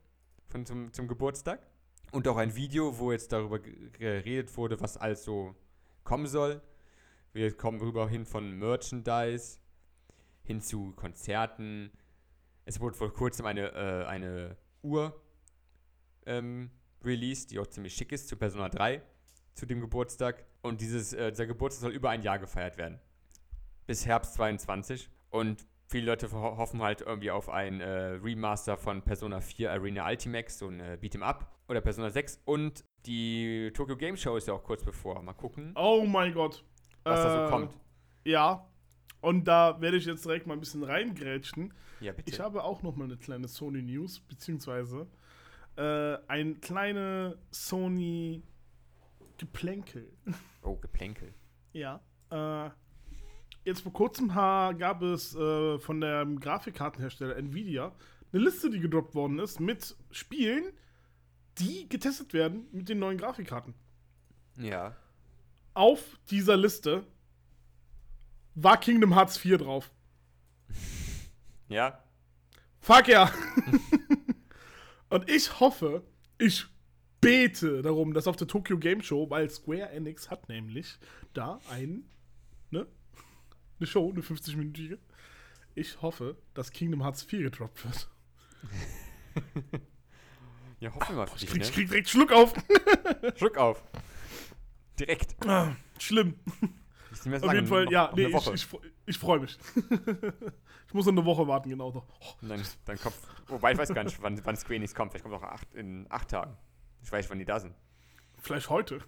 von, zum, zum Geburtstag. Und auch ein Video, wo jetzt darüber ge- geredet wurde, was alles so kommen soll. Wir kommen rüber hin von Merchandise hin zu Konzerten. Es wurde vor kurzem eine, äh, eine Uhr ähm, released, die auch ziemlich schick ist, zu Persona 3 zu dem Geburtstag. Und dieses, äh, dieser Geburtstag soll über ein Jahr gefeiert werden. Bis Herbst 22. Und viele Leute hoffen halt irgendwie auf ein äh, Remaster von Persona 4 Arena Ultimax, so ein äh, Beat'em Up. Oder Persona 6. Und die Tokyo Game Show ist ja auch kurz bevor. Mal gucken, Oh mein Gott. was da Äh, so kommt. Ja. Und da werde ich jetzt direkt mal ein bisschen reingrätschen. Ja, bitte. Ich habe auch noch mal eine kleine Sony News, beziehungsweise äh, ein kleine Sony Geplänkel. oh, Geplänkel. Ja. Äh, jetzt vor kurzem gab es äh, von dem Grafikkartenhersteller Nvidia eine Liste, die gedroppt worden ist mit Spielen, die getestet werden mit den neuen Grafikkarten. Ja. Auf dieser Liste war Kingdom Hearts 4 drauf. Ja. Fuck ja! *laughs* Und ich hoffe, ich bete darum, dass auf der Tokyo Game Show, weil Square Enix hat nämlich da ein, ne? Eine Show, eine 50-minütige. Ich hoffe, dass Kingdom Hearts 4 gedroppt wird. *laughs* Ja, hoffen wir mal für Ich krieg, ich ne? krieg direkt Schluck auf. *laughs* Schluck auf. Direkt. Ah, Schlimm. Auf jeden Fall, noch- ja, noch nee, ich, ich, ich freue mich. *laughs* ich muss noch eine Woche warten, genau. Oh, dann, dann kommt. Wobei ich weiß gar nicht, wann, wann Square Enix kommt. Vielleicht kommt auch acht, in acht Tagen. Ich weiß nicht, wann die da sind. vielleicht heute.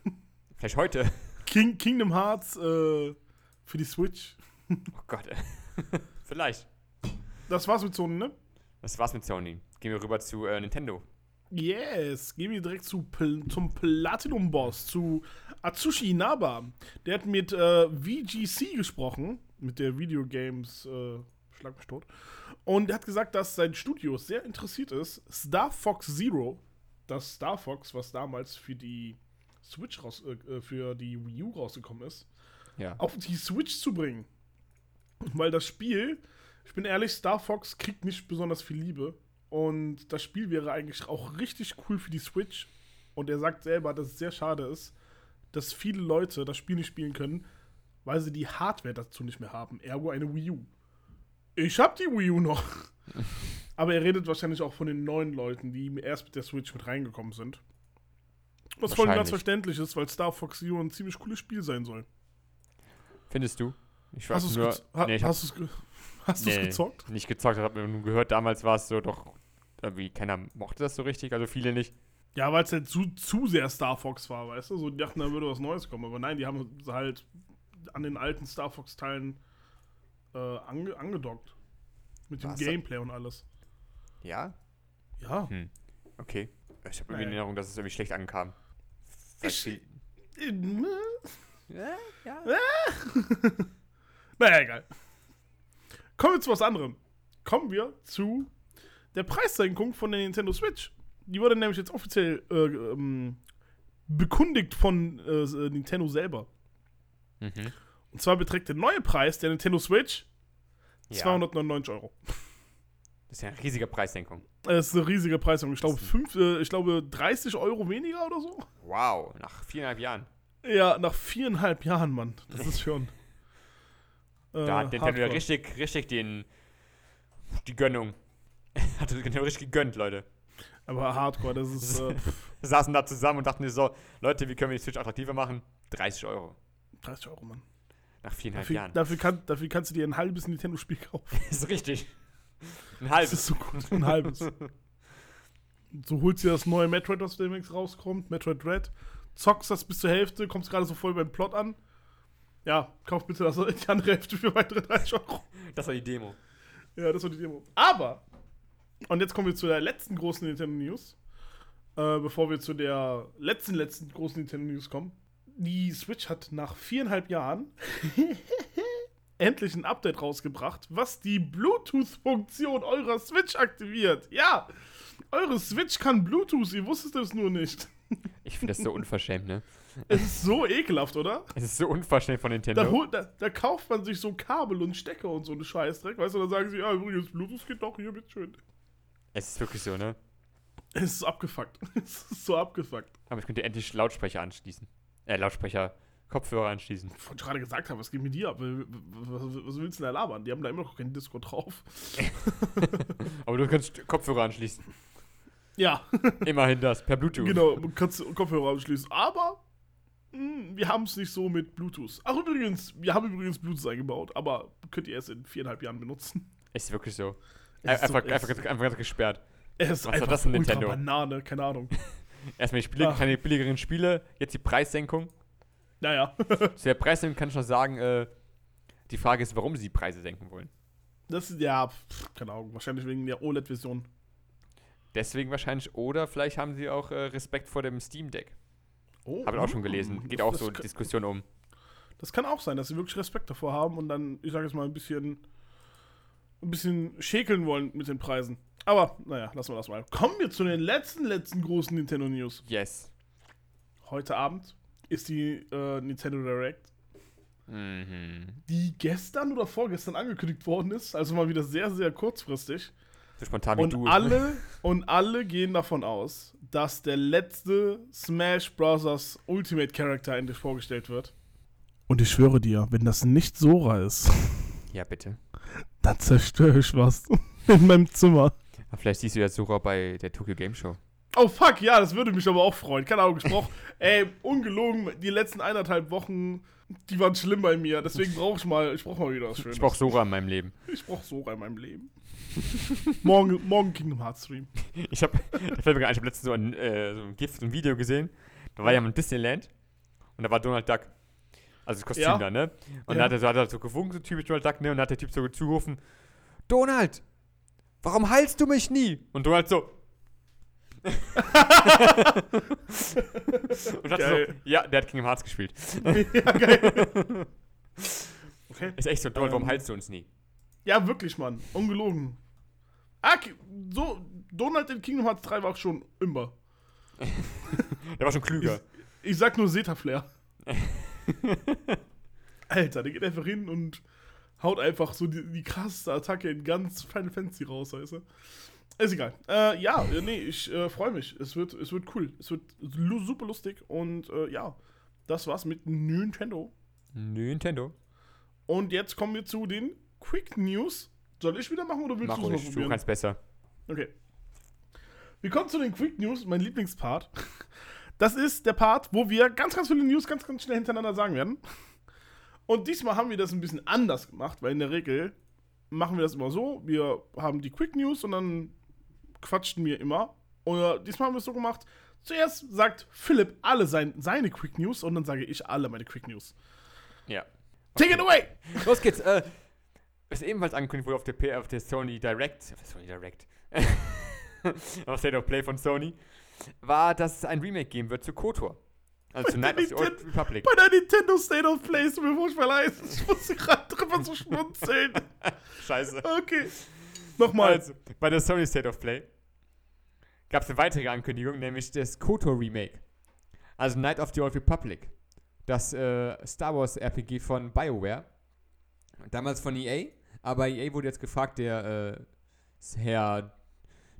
Vielleicht heute. King, Kingdom Hearts äh, für die Switch. Oh Gott. ey. *laughs* Vielleicht. Das war's mit Sony, ne? Das war's mit Sony. Gehen wir rüber zu äh, Nintendo. Yes, gehen wir direkt zu, zum Platinum-Boss, zu Atsushi Inaba. Der hat mit äh, VGC gesprochen, mit der Videogames, äh, schlag mich tot. Und er hat gesagt, dass sein Studio sehr interessiert ist, Star Fox Zero, das Star Fox, was damals für die Switch raus, äh, äh, für die Wii U rausgekommen ist, Ja. auf die Switch zu bringen. Weil das Spiel, ich bin ehrlich, Star Fox kriegt nicht besonders viel Liebe. Und das Spiel wäre eigentlich auch richtig cool für die Switch. Und er sagt selber, dass es sehr schade ist, dass viele Leute das Spiel nicht spielen können, weil sie die Hardware dazu nicht mehr haben. Ergo eine Wii U. Ich hab die Wii U noch. *laughs* Aber er redet wahrscheinlich auch von den neuen Leuten, die erst mit der Switch mit reingekommen sind. Was voll ganz verständlich ist, weil Star Fox Zero ein ziemlich cooles Spiel sein soll. Findest du? Ich Hast weiß du nur. es ha nee, hast du's ge *laughs* hast Nee. gezockt? nicht gezockt, ich habe nur gehört, damals war es so doch. Irgendwie keiner mochte das so richtig, also viele nicht. Ja, weil es halt zu, zu sehr Star Fox war, weißt du? So, die dachten, da würde was Neues kommen. Aber nein, die haben halt an den alten Star Fox-Teilen äh, ange angedockt. Mit dem? Gameplay und alles. Ja? Ja. Hm. Okay. Ich habe irgendwie in Naja. Erinnerung, dass es irgendwie schlecht ankam. Weil Ich- Naja, ja, ja. *laughs* egal. Kommen wir zu was anderem. Kommen wir zu der Preissenkung von der Nintendo Switch. Die wurde nämlich jetzt offiziell äh, ähm, bekundigt von äh, Nintendo selber. Mhm. Und zwar beträgt der neue Preis der Nintendo Switch ja. 299 Euro. Das ist ja eine riesige Preissenkung. Das ist eine riesige Preisung. Ich glaube, fünf, äh, ich glaube 30 Euro weniger oder so. Wow, nach viereinhalb Jahren. Ja, nach viereinhalb Jahren, Mann. Das ist schon. *laughs* Äh, Da hat Nintendo richtig, richtig den. Die Gönnung. *laughs* hat Nintendo richtig gegönnt, Leute. Aber Hardcore, das ist äh, *laughs* Saßen da zusammen und dachten so: Leute, wie können wir die Switch attraktiver machen? 30 Euro. 30 Euro, Mann. Nach viereinhalb Dafür, Jahren. dafür, kann, dafür kannst du dir ein halbes Nintendo-Spiel kaufen. Das ist richtig. Ein Das halbes. ist so gut. Ein halbes. So holst dir das neue Metroid, was demnächst rauskommt, Metroid Red, zockst das bis zur Hälfte, kommst gerade so voll beim Plot an. Ja, kauf bitte das, die andere Hälfte für weitere 30 Euro. Das war die Demo. Ja, das war die Demo. Aber, und jetzt kommen wir zu der letzten großen Nintendo News. Äh, bevor wir zu der letzten, letzten großen Nintendo News kommen. Die Switch hat nach viereinhalb Jahren endlich ein Update rausgebracht, was die Bluetooth-Funktion eurer Switch aktiviert. Ja, eure Switch kann Bluetooth, ihr wusstet es nur nicht. *laughs* Ich finde das so unverschämt, ne? Es ist so ekelhaft, oder? Es ist so unverschämt von Da, Nintendo. holt, da, da kauft man sich so Kabel und Stecker und so eine Scheißdreck, weißt du, dann sagen sie, ja, übrigens, Bluetooth geht doch, hier, bitteschön. Es ist wirklich so, ne? Es ist abgefuckt. *laughs* Es ist so abgefuckt. Aber ich könnte endlich Lautsprecher anschließen. Äh, Lautsprecher, Kopfhörer anschließen. Was ich gerade gesagt habe, was geht mit dir ab? Was, was, was willst du denn da labern? Die haben da immer noch keinen Disco drauf. *laughs* Aber du kannst Kopfhörer anschließen. Ja, Immerhin das, per Bluetooth. genau, du kannst Kopfhörer anschließen. Aber mh, wir haben es nicht so mit Bluetooth. Ach, übrigens, wir haben übrigens Bluetooth eingebaut, aber könnt ihr erst in viereinhalb Jahren benutzen. Ist wirklich so. Es ist so- einfach, es- einfach, einfach ganz gesperrt. Es ist war einfach das ultra Nintendo? Banane, keine Ahnung. *laughs* Erstmal die Spiele, Ach. keine billigeren Spiele, jetzt die Preissenkung. Naja, Zu *laughs* der Preissenkung kann ich noch sagen, äh, die Frage ist, warum sie die Preise senken wollen. das ist ja, pff, keine Ahnung, wahrscheinlich wegen der OLED-Version. Deswegen wahrscheinlich, oder vielleicht haben sie auch äh, Respekt vor dem Steam Deck. Oh, Habe ich auch schon gelesen. Geht auch das, so Das, Diskussion um. das kann auch sein, dass sie wirklich Respekt davor haben und dann, ich sage jetzt mal, ein bisschen, ein bisschen schäkeln wollen mit den Preisen. Aber, naja, lassen wir das mal. Kommen wir zu den letzten, letzten großen Nintendo News. Yes. Heute Abend ist die äh, Nintendo Direct, Mhm. die gestern oder vorgestern angekündigt worden ist. Also mal wieder sehr, sehr kurzfristig. So spontan wie Und du. alle, *laughs* und alle gehen davon aus, dass der letzte Smash Bros. Ultimate Character endlich vorgestellt wird. Und ich schwöre dir, wenn das nicht Sora ist, *laughs* Ja, bitte. dann zerstöre ich was *laughs* in meinem Zimmer. Aber vielleicht siehst du ja Sora bei der Tokyo Game Show. Oh fuck, ja, das würde mich aber auch freuen. Keine Ahnung, brauch, *laughs* ey, ungelogen, die letzten eineinhalb Wochen, die waren schlimm bei mir. Deswegen brauche ich mal, ich brauche mal wieder was Schönes. Ich brauche Sora in meinem Leben. *laughs* ich brauch Sora in meinem Leben. morgen, morgen Kingdom Hearts Stream. *laughs* Ich habe, ich habe letztens so ein, äh, so ein GIF, so ein Video gesehen. Da war ja mal in Disneyland und da war Donald Duck. Also das Kostüm Ja. da, ne? Und Ja. da hat er so, hat er so gewunken, so typisch Donald Duck, ne? Und da hat der Typ so zugerufen: Donald, warum heilst du mich nie? Und Donald so. Und dachte so, ja, der hat Kingdom Hearts gespielt. *laughs* ja, geil. Okay. Ist echt so, warum Ähm. heilst du uns nie? Ja, wirklich, Mann. Ungelogen. Ah, so, Donald in Kingdom Hearts 3 war auch schon immer. *laughs* Der war schon klüger. Ich sag nur Zeta-Flair. *laughs* Alter, der geht einfach hin und haut einfach so die, die krasseste Attacke in ganz Final Fantasy raus, weißt du? Ist egal. Äh, ja, äh, nee, ich äh, freue mich. Es wird, es wird cool. Es wird super lustig und äh, ja, das war's mit Nintendo. Nintendo. Und jetzt kommen wir zu den Quick News. Soll ich wieder machen oder willst du es noch ruhig, du probieren? kannst besser. Okay. Wir kommen zu den Quick News, mein Lieblingspart. Das ist der Part, wo wir ganz, ganz viele News ganz, ganz schnell hintereinander sagen werden. Und diesmal haben wir das ein bisschen anders gemacht, weil in der Regel machen wir das immer so: wir haben die Quick News und dann quatschen wir immer. Oder diesmal haben wir es so gemacht: zuerst sagt Philipp alle sein, seine Quick News und dann sage ich alle meine Quick News. Ja. Take it away! Los geht's. Äh, was ebenfalls angekündigt wurde auf der, P auf der Sony Direct, auf der Sony Direct, *laughs* auf State of Play von Sony, war, dass es ein Remake geben wird zu KOTOR. Also zu Night of the Old Republic. Bei der Nintendo State of Play ist mir furchtbar leid. Ich musste gerade drüber so schmunzeln. *laughs* Scheiße. Okay. Nochmal. Also, bei der Sony State of Play gab es eine weitere Ankündigung, nämlich das KOTOR Remake. Also Night of the Old Republic. Das äh, Star Wars RPG von BioWare. Damals von EA. Aber EA wurde jetzt gefragt, der äh, Herr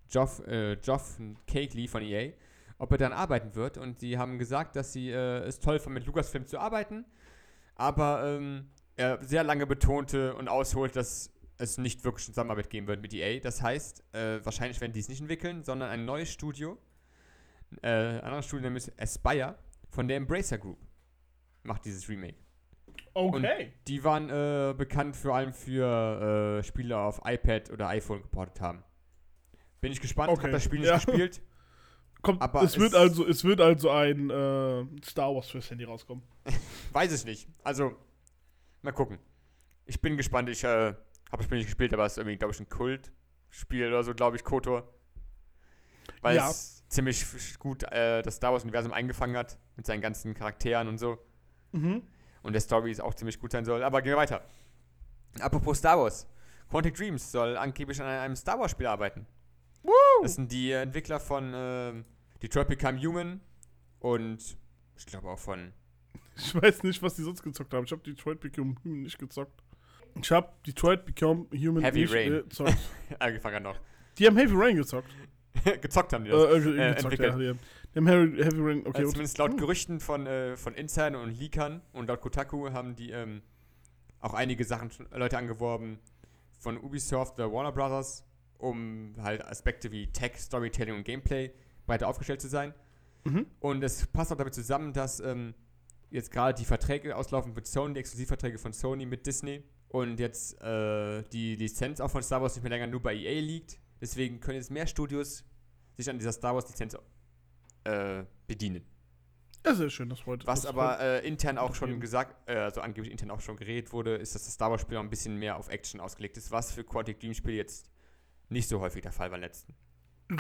Geoff, äh, Geoff Cagley von EA, ob er daran arbeiten wird. Und sie haben gesagt, dass sie äh, es toll fanden, mit Lucasfilm zu arbeiten. Aber ähm, er sehr lange betonte und ausholt, dass es nicht wirklich eine Zusammenarbeit geben wird mit EA. Das heißt, äh, wahrscheinlich werden die es nicht entwickeln, sondern ein neues Studio, äh, ein anderes Studio, nämlich Aspire, von der Embracer Group, macht dieses Remake. Okay. Die waren äh, bekannt vor allem für äh, Spiele auf iPad oder iPhone geportet haben. Bin ich gespannt, Okay, hab das Spiel nicht ja. gespielt. *laughs* Kommt, aber es, wird es- also, es wird also ein äh, Star Wars fürs Handy rauskommen. *laughs* Weiß ich nicht. Also, mal gucken. Ich bin gespannt. Ich äh, habe das Spiel nicht gespielt, aber es ist irgendwie, glaube ich, ein Kultspiel oder so, glaube ich, KOTOR. Weil Ja. es ziemlich gut äh, das Star Wars-Universum eingefangen hat, mit seinen ganzen Charakteren und so. Mhm. Und der Story ist auch ziemlich gut sein soll. Aber gehen wir weiter. Apropos Star Wars. Quantic Dreams soll angeblich an einem Star Wars-Spiel arbeiten. Das sind die Entwickler von ähm, Detroit Become Human und ich glaube auch von Ich weiß nicht, was die sonst gezockt haben. Ich habe Detroit Become Human nicht gezockt. Ich habe Detroit Become Human Heavy nicht Rain. gezockt. *laughs* angefangen noch. Die haben Heavy Rain gezockt. *laughs* Gezockt haben die Äh, das. äh, äh, gezockt entwickelt. ja, die, haben- Heavy, Heavy Rain, okay. äh, und- zumindest laut Hm. Gerüchten von, äh, von Insidern und Leakern und laut Kotaku haben die ähm, auch einige Sachen Leute angeworben von Ubisoft oder Warner Brothers, um halt Aspekte wie Tech, Storytelling und Gameplay breiter aufgestellt zu sein. Mhm. Und es passt auch damit zusammen, dass ähm, jetzt gerade die Verträge auslaufen mit Sony, die Exklusivverträge von Sony mit Disney und jetzt äh, die Lizenz auch von Star Wars nicht mehr länger nur bei EA liegt. Deswegen können jetzt mehr Studios sich an dieser Star Wars Lizenz äh, bedienen. Ja, sehr schön, das freut Was das aber äh, intern auch schon Eben. gesagt, äh, also angeblich intern auch schon geredet wurde, ist, dass das Star Wars Spiel auch ein bisschen mehr auf Action ausgelegt ist, was für Quantic Dream Spiele jetzt nicht so häufig der Fall war im letzten.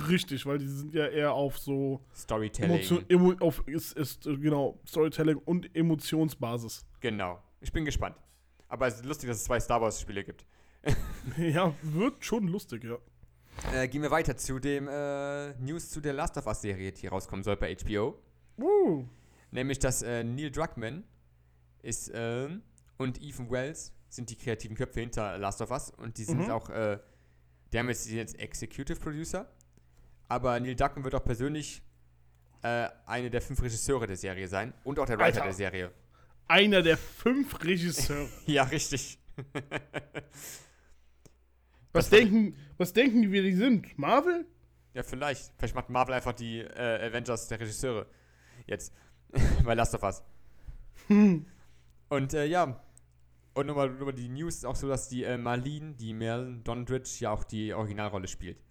Richtig, weil die sind ja eher auf so Storytelling. Emotion, emo, auf ist, ist äh, genau Storytelling und Emotionsbasis. Genau. Ich bin gespannt. Aber es ist lustig, dass es zwei Star Wars Spiele gibt. *laughs* ja, wird schon lustig, ja. Äh, gehen wir weiter zu dem äh, News zu der Last of Us Serie, die rauskommen soll bei HBO. Uh, Nämlich, dass äh, Neil Druckmann ist ähm, und Ethan Wells sind die kreativen Köpfe hinter Last of Us und die sind Mhm. auch, äh, die haben jetzt, die sind jetzt Executive Producer. Aber Neil Druckmann wird auch persönlich äh, eine der fünf Regisseure der Serie sein und auch der Writer Alter. der Serie. Einer der fünf Regisseure. *laughs* Ja, richtig. *laughs* Was Das denken, was denken die, wie die sind? Marvel? Ja, vielleicht. Vielleicht macht Marvel einfach die äh, Avengers der Regisseure. Jetzt. *laughs* Bei Last of Us. Hm. Und äh, ja. Und nochmal über die News ist auch so, dass die äh, Marlene, die Mel Dondridge, ja auch die Originalrolle spielt.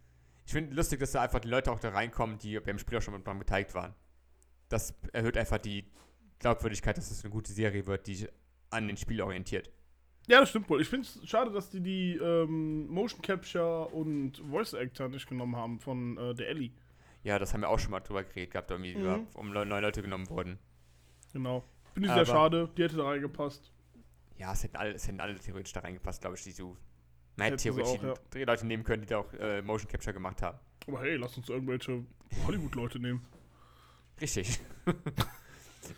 Ich finde lustig, dass da einfach die Leute auch da reinkommen, die beim Spiel auch schon mit dran beteiligt waren. Das erhöht einfach die Glaubwürdigkeit, dass es eine gute Serie wird, die sich an den Spiel orientiert. Ja, das stimmt wohl. Ich finde es schade, dass die die ähm, Motion Capture und Voice Actor nicht genommen haben von äh, der Ellie. Ja, das haben wir auch schon mal drüber geredet gehabt, irgendwie, Mhm. über, um neue Leute genommen wurden. Genau. Finde ich sehr schade. Die hätte da reingepasst. Ja, es hätten alle, es hätten alle theoretisch da reingepasst, glaube ich, die so Hätten sie theoretisch auch, ja. Leute nehmen können, die da auch äh, Motion Capture gemacht haben. Aber hey, lass uns irgendwelche Hollywood-Leute nehmen. Richtig. *laughs*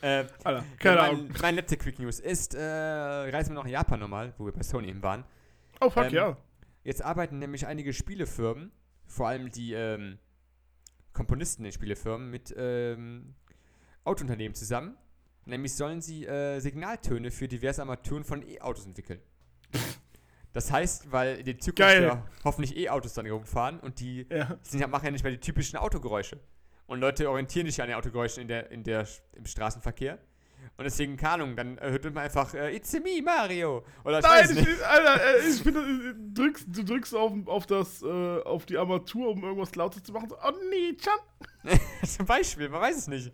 äh, Alter, keine mein, Ahnung. Mein letzte Quick News ist, äh, reisen wir noch in Japan nochmal, wo wir bei Sony eben waren. Oh, fuck, ähm, ja. Jetzt arbeiten nämlich einige Spielefirmen, vor allem die ähm, Komponisten der Spielefirmen, mit ähm, Autounternehmen zusammen. Nämlich sollen sie äh, Signaltöne für diverse Armaturen von E-Autos entwickeln. *laughs* Das heißt, weil in der Zukunft ja hoffentlich E-Autos dann rumfahren und die Ja. sind ja, machen ja nicht mehr die typischen Autogeräusche. Und Leute orientieren sich ja an den Autogeräuschen in der, in der, im Straßenverkehr. Und deswegen, keine Ahnung, dann hört man einfach äh, It's me, Mario. Oder ich Nein, ich, nicht. Alter, äh, ich finde, äh, drückst, du drückst auf, auf, das, äh, auf die Armatur, um irgendwas lauter zu machen. So, oh nee, Chan. *laughs* Zum Beispiel, man weiß es nicht.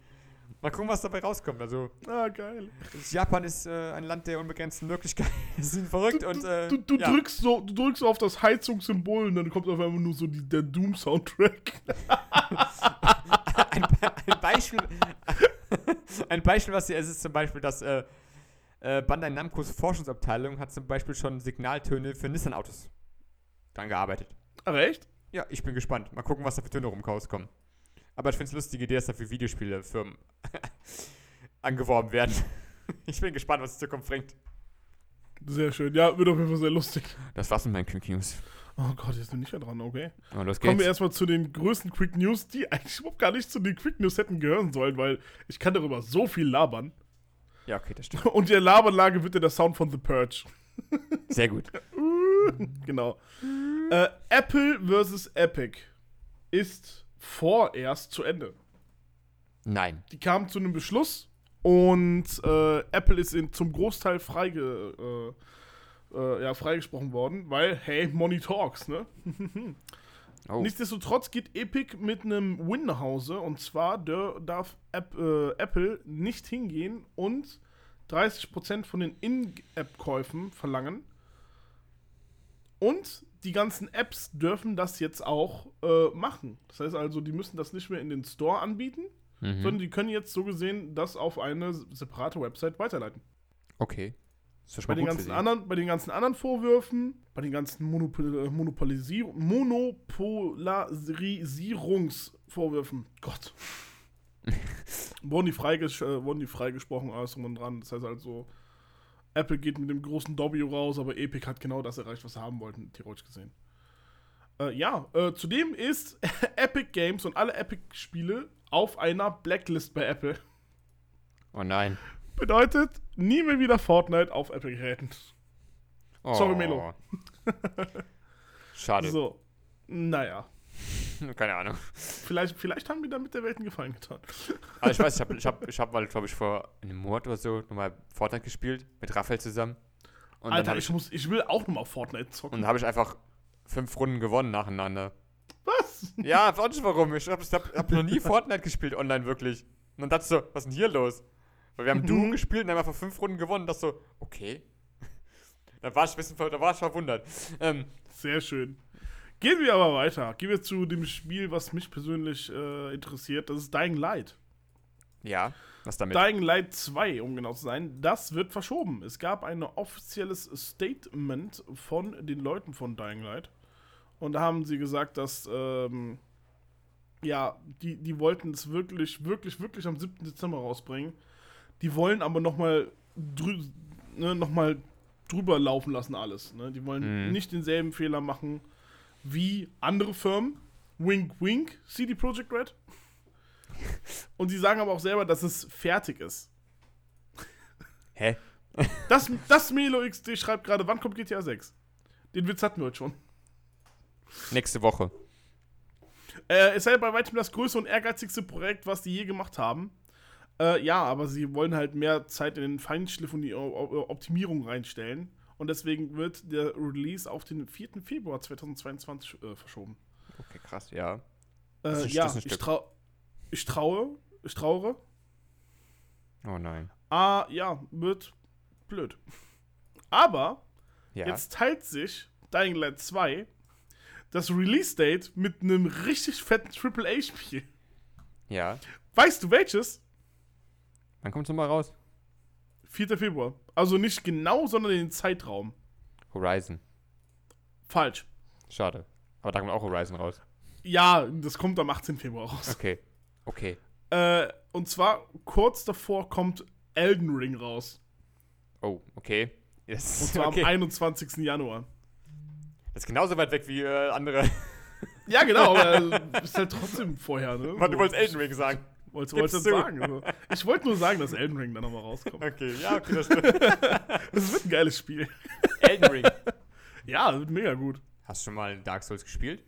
Mal gucken, was dabei rauskommt. Also, Ah, geil. Japan ist äh, ein Land der unbegrenzten Möglichkeiten. *laughs* Sie sind verrückt Du, und. Äh, du, du, ja. drückst so, du drückst auf das Heizungssymbol und dann kommt auf einmal nur so die, der Doom-Soundtrack. *laughs* ein, *laughs* Be- ein Beispiel. *laughs* ein Beispiel, was hier ist, ist zum Beispiel, dass äh, äh, Bandai Namcos Forschungsabteilung hat zum Beispiel schon Signaltöne für Nissan-Autos dran gearbeitet. Ach, echt? Ja, ich bin gespannt. Mal gucken, was da für Töne rauskommen. Aber ich finde es lustige Idee, dass da für Videospielefirmen *laughs* angeworben werden. Ich bin gespannt, was die Zukunft bringt. Sehr schön. Ja, wird auf jeden Fall sehr lustig. Das war's mit meinen Quick News. Oh Gott, jetzt bin ich ja dran, okay. Oh, Kommen wir erstmal zu den größten Quick News, die eigentlich überhaupt gar nicht zu den Quick News hätten gehören sollen, weil ich kann darüber so viel labern. Ja, okay, das stimmt. Und der Laberlage wird ja der Sound von The Purge. Sehr gut. *laughs* Genau. Äh, Apple vs. Epic ist vorerst zu Ende. Nein. Die kamen zu einem Beschluss und äh, Apple ist in, zum Großteil freige, äh, äh, ja, freigesprochen worden, weil, hey, Money Talks, ne? *laughs* Oh. Nichtsdestotrotz geht Epic mit einem Win nach Hause und zwar darf App, äh, Apple nicht hingehen und 30% von den In-App-Käufen verlangen. Und die ganzen Apps dürfen das jetzt auch äh, machen. Das heißt also, die müssen das nicht mehr in den Store anbieten, Mhm. sondern die können jetzt so gesehen das auf eine separate Website weiterleiten. Okay. Ist schon Bei den, ganzen anderen, bei den ganzen anderen Vorwürfen, bei den ganzen Monopol äh, Monopolisier Monopolarisierungsvorwürfen, Gott, *laughs* wurden, die freiges äh, wurden die freigesprochen, alles drum und dran. Das heißt also, Apple geht mit dem großen W raus, aber Epic hat genau das erreicht, was sie haben wollten, theoretisch gesehen. Äh, ja, äh, zudem ist *laughs* Epic Games und alle Epic-Spiele auf einer Blacklist bei Apple. Oh nein. Bedeutet, nie mehr wieder Fortnite auf Apple-Geräten. Oh. Sorry, Melo. *laughs* Schade. So, naja. *laughs* Keine Ahnung. Vielleicht, vielleicht haben wir damit der Welt einen Gefallen getan. *laughs* Also ich weiß, ich habe ich hab, ich hab mal, glaube ich, vor einem Monat oder so nochmal Fortnite gespielt, mit Raphael zusammen. Und Alter, dann habe ich, ich, muss, ich will auch nochmal Fortnite und zocken. dann hab ich einfach fünf Runden gewonnen nacheinander. Was? Ja, weiß auch nicht warum. Ich habe hab, hab noch nie Fortnite gespielt online, wirklich. Und dann dachte ich so, was ist denn hier los? Weil wir haben Mhm. Duo gespielt und haben einfach fünf Runden gewonnen dachte so, okay. *laughs* Da war ich ein bisschen da war ich verwundert. Ähm, Sehr schön. Gehen wir aber weiter. Gehen wir zu dem Spiel, was mich persönlich äh, interessiert. Das ist Dying Light. ja, was damit? Dying Light 2, um genau zu sein. Das wird verschoben. Es gab ein offizielles Statement von den Leuten von Dying Light. Und da haben sie gesagt, dass, ähm, ja, die, die wollten es wirklich, wirklich, wirklich am 7. Dezember rausbringen. Die wollen aber nochmal drü ne, noch mal drüber laufen lassen alles. Ne? Die wollen Mhm. nicht denselben Fehler machen wie andere Firmen. Wink, wink, CD Projekt Red. *laughs* Und sie sagen aber auch selber, dass es fertig ist. Hä? *laughs* Das, das Melo XD schreibt gerade, wann kommt GTA 6? Den Witz hatten wir heute schon. Nächste Woche. Äh, es sei bei weitem das größte und ehrgeizigste Projekt, was die je gemacht haben. Äh, ja, aber sie wollen halt mehr Zeit in den Feinschliff und die Optimierung reinstellen. Und deswegen wird der Release auf den 4. Februar 2022 äh, verschoben. Okay, krass, ja. Äh, ja, ich, trau ich traue, ich trauere. Oh nein. Ah, ja, wird blöd. Aber Ja. Jetzt teilt sich Dying Light 2 das Release-Date mit einem richtig fetten AAA-Spiel. Ja. Weißt du welches? Wann kommt's nochmal raus? 4. Februar. Also nicht genau, sondern den Zeitraum. Horizon. Falsch. Schade. Aber da kommt auch Horizon raus. Ja, das kommt am 18. Februar raus. Okay. Okay. Äh, und zwar kurz davor kommt Elden Ring raus. Oh, okay. Das Und zwar okay. am 21. Januar. das ist genauso weit weg wie äh, andere. Ja, genau, aber äh, *laughs* ist halt trotzdem vorher, ne? Warte, du wolltest Elden Ring sagen. Wolltest du sagen. So. Ich wollte nur sagen, dass Elden Ring dann nochmal rauskommt. Okay, ja, okay, das stimmt. *laughs* Das wird ein geiles Spiel. Elden Ring. *laughs* Ja, das wird mega gut. Hast du schon mal Dark Souls gespielt?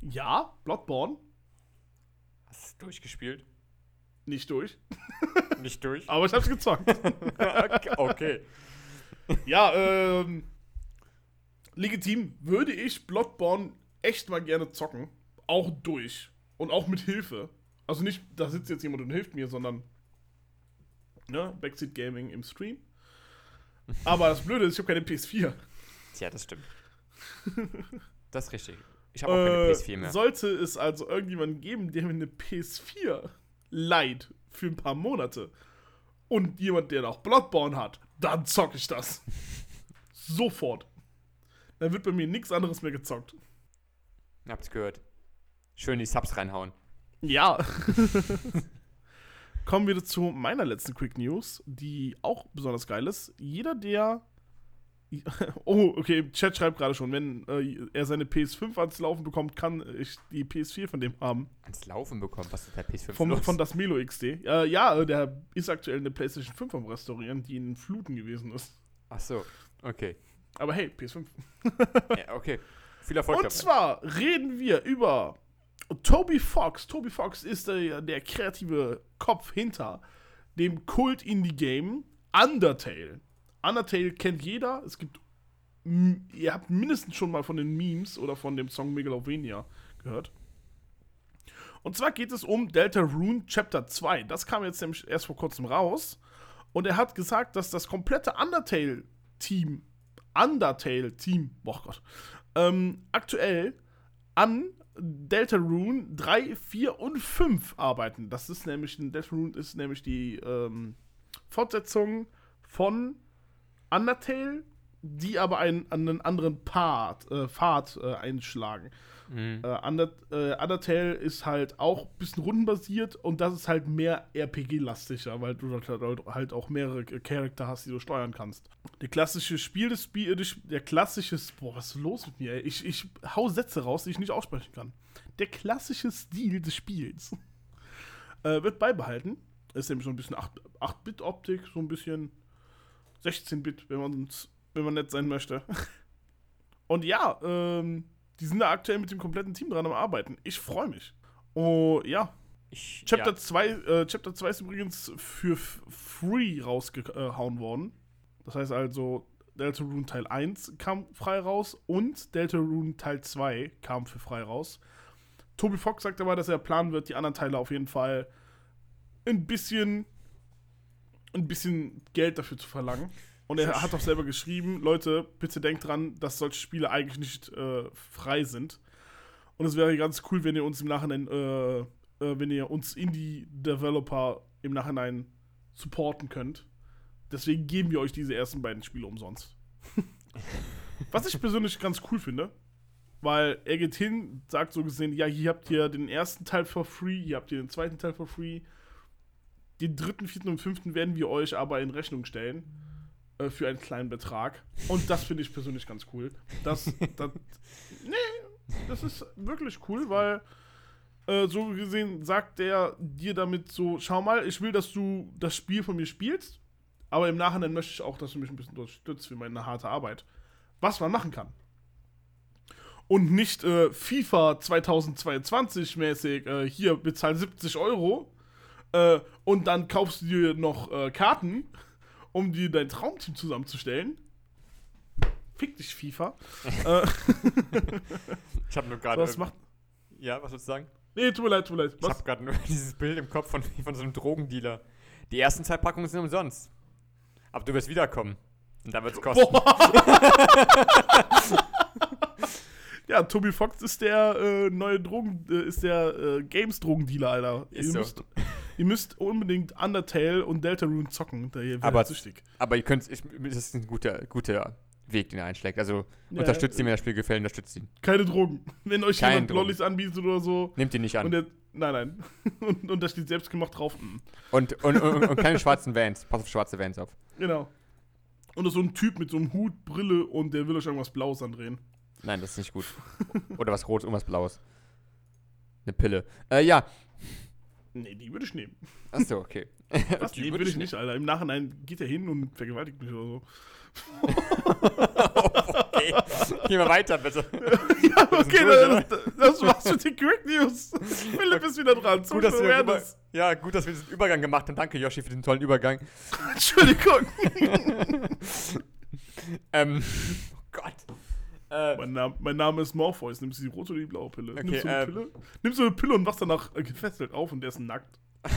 Ja, Bloodborne. Hast du durchgespielt? Nicht durch. *laughs* Nicht durch? Aber ich hab's gezockt. okay. okay. ja, ähm. Legitim würde ich Bloodborne echt mal gerne zocken. Auch durch. Und auch mit Hilfe. Also nicht, da sitzt jetzt jemand und hilft mir, sondern. Ne, Backseat Gaming im Stream. Aber das Blöde ist, ich habe keine PS4. Tja, das stimmt. *laughs* Das ist richtig. Ich habe auch keine Äh, PS4 mehr. Sollte es also irgendjemanden geben, der mir eine PS4 leiht für ein paar Monate und jemand, der noch Bloodborne hat, dann zocke ich das. *laughs* Sofort. Dann wird bei mir nichts anderes mehr gezockt. Habt's gehört. Schön die Subs reinhauen. Ja. *laughs* Kommen wir zu meiner letzten Quick News, die auch besonders geil ist. Jeder, der. *laughs* Oh, okay, im Chat schreibt gerade schon, wenn äh, er seine PS5 ans Laufen bekommt, kann ich die PS4 von dem haben. Ans Laufen bekommen. Was ist der PS5 Vom, los? von das Melo XD. Äh, ja, äh, der ist aktuell eine PlayStation 5 am Restaurieren, die in Fluten gewesen ist. Ach so. Okay. Aber hey, PS5. Ja, okay. Viel Erfolg Und dabei. zwar reden wir über Toby Fox. Toby Fox ist der, der kreative Kopf hinter dem Kult-Indie-Game Undertale. Undertale kennt jeder. Es gibt. Ihr habt mindestens schon mal von den Memes oder von dem Song Megalovania gehört. Und zwar geht es um Delta Rune Chapter 2. Das kam jetzt nämlich erst vor kurzem raus. Und er hat gesagt, dass das komplette Undertale-Team, Undertale-Team, oh Gott, ähm, aktuell an Deltarune 3, 4 und 5 arbeiten. Das ist nämlich, Deltarune ist nämlich die ähm, Fortsetzung von Undertale, die aber einen, einen anderen Part, äh, Pfad äh, einschlagen. Mhm. Äh, äh, Undertale ist halt auch ein bisschen rundenbasiert und das ist halt mehr RPG-lastiger, weil du halt, halt auch mehrere Charakter hast, die du steuern kannst. Der klassische Spiel des Spiel, äh, der klassische, boah, was ist los mit mir? ey? Ich, ich hau Sätze raus, die ich nicht aussprechen kann. Der klassische Stil des Spiels *laughs* äh, wird beibehalten. Ist nämlich so ein bisschen 8 8-Bit-Optik, so ein bisschen 16-Bit, wenn wenn man nett sein möchte. *laughs* Und ja, ähm, die sind da aktuell mit dem kompletten Team dran am Arbeiten. Ich freue mich. Oh, ja. Ich, Chapter ja. 2 äh, Chapter 2 ist übrigens für free rausgehauen worden. Das heißt also, Deltarune Teil 1 kam frei raus und Deltarune Teil 2 kam für frei raus. Toby Fox sagt aber, dass er planen wird, die anderen Teile auf jeden Fall ein bisschen ein bisschen Geld dafür zu verlangen. Und er hat auch selber geschrieben, Leute, bitte denkt dran, dass solche Spiele eigentlich nicht äh, frei sind. Und es wäre ganz cool, wenn ihr uns im Nachhinein, äh, äh, wenn ihr uns Indie-Developer im Nachhinein supporten könnt. Deswegen geben wir euch diese ersten beiden Spiele umsonst. *laughs* Was ich persönlich ganz cool finde, weil er geht hin, sagt so gesehen, ja, hier habt ihr den ersten Teil for free, hier habt ihr den zweiten Teil for free. Den dritten, vierten und fünften werden wir euch aber in Rechnung stellen äh, für einen kleinen Betrag. Und das finde ich persönlich ganz cool. Das, das, *laughs* nee, das ist wirklich cool, weil äh, so gesehen sagt der dir damit so, schau mal, ich will, dass du das Spiel von mir spielst, aber im Nachhinein möchte ich auch, dass du mich ein bisschen unterstützt für meine harte Arbeit. Was man machen kann. Und nicht äh, FIFA 2022 mäßig, äh, hier bezahl 70 Euro äh, und dann kaufst du dir noch äh, Karten, um dir dein Traumteam zusammenzustellen. Fick dich, FIFA. *laughs* äh, Ich habe nur gerade. was macht. ja, was würdest du sagen? Nee, tut mir leid, tut mir leid. Ich Was? habe gerade nur *laughs* dieses Bild im Kopf von, von so einem Drogendealer. Die ersten zwei Packungen sind umsonst. Aber du wirst wiederkommen. Und dann wird's *laughs* kosten. Ja, Toby Fox ist der äh, neue Drogen, äh, ist der äh, Games-Drogendealer, Alter. Ist ihr, so. müsst, ihr müsst unbedingt Undertale und Deltarune zocken. Da ihr Aber- süchtig. Aber ihr könnt, ich, das ist ein guter, guter Weg, den er einschlägt. Also Ja, unterstützt ihn, wenn das Spiel gefällt, unterstützt ihn. Keine Drogen. *laughs* Wenn euch Keine jemand Drogen. Lollis anbietet oder so. Nimmt ihn nicht an. Der, nein, nein. *laughs* Und, und da steht selbstgemacht drauf. Und, und, und, und keine schwarzen Vans. Pass auf schwarze Vans auf. Genau. Und da ist so ein Typ mit so einem Hut, Brille und der will euch irgendwas Blaues andrehen. Nein, das ist nicht gut. Oder was Rotes und was Blaues. Eine Pille. Äh, ja. Nee, die würde ich nehmen. Achso, okay. Was? *laughs* Die Nee, würde ich ich nicht, Alter. Im Nachhinein geht er hin und vergewaltigt mich oder so. *laughs* okay. Gehen wir weiter, bitte. *laughs* ja, okay, das, das war's mit den Quick News. Philipp ist wieder dran. Gut, dass wir über ja, gut, dass wir diesen Übergang gemacht haben. Danke, Yoshi, für den tollen Übergang. Entschuldigung. Ähm, oh Gott. Äh, mein, Name, mein Name ist Morpheus. Nimmst du die rote oder die blaue Pille? Okay, Nimmst du eine ähm, Pille? Nimmst du eine Pille und wachst danach äh, gefesselt auf und der ist nackt. *laughs*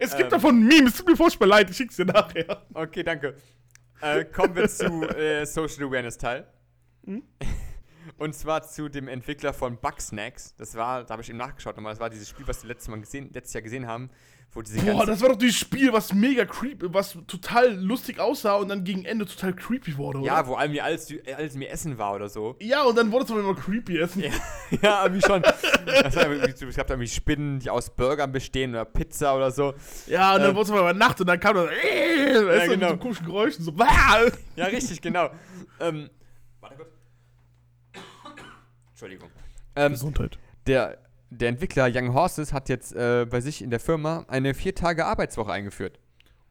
es gibt Ähm. davon ein Meme. Es tut mir furchtbar leid. Ich schick's dir nachher. okay, danke. Äh, kommen wir zu äh, Social Awareness Teil. Hm? *laughs* Und zwar zu dem Entwickler von Bugsnacks. Das war, da habe ich eben nachgeschaut nochmal, das war dieses Spiel, was wir letztes, Mal gesehen, letztes Jahr gesehen haben, wo diese Boah, das war doch dieses Spiel, was mega creepy, was total lustig aussah und dann gegen Ende total creepy wurde, oder? Ja, wo allem alles, alles mir Essen war oder so. Ja, und dann wurde es aber immer creepy essen. Ja, *laughs* ja irgendwie schon. Das war irgendwie, es gab da irgendwie Spinnen, die aus Burgern bestehen oder Pizza oder so. Ja, und dann Ähm. wurde es aber Nacht und dann kam das, äh, weißt du, mit genau. so komischen Geräuschen, so, *laughs* "Wah!" Ja, richtig, genau. ähm, warte kurz. Entschuldigung. Ähm, Gesundheit. der, der Entwickler Young Horses hat jetzt äh, bei sich in der Firma eine vier Tage Arbeitswoche eingeführt,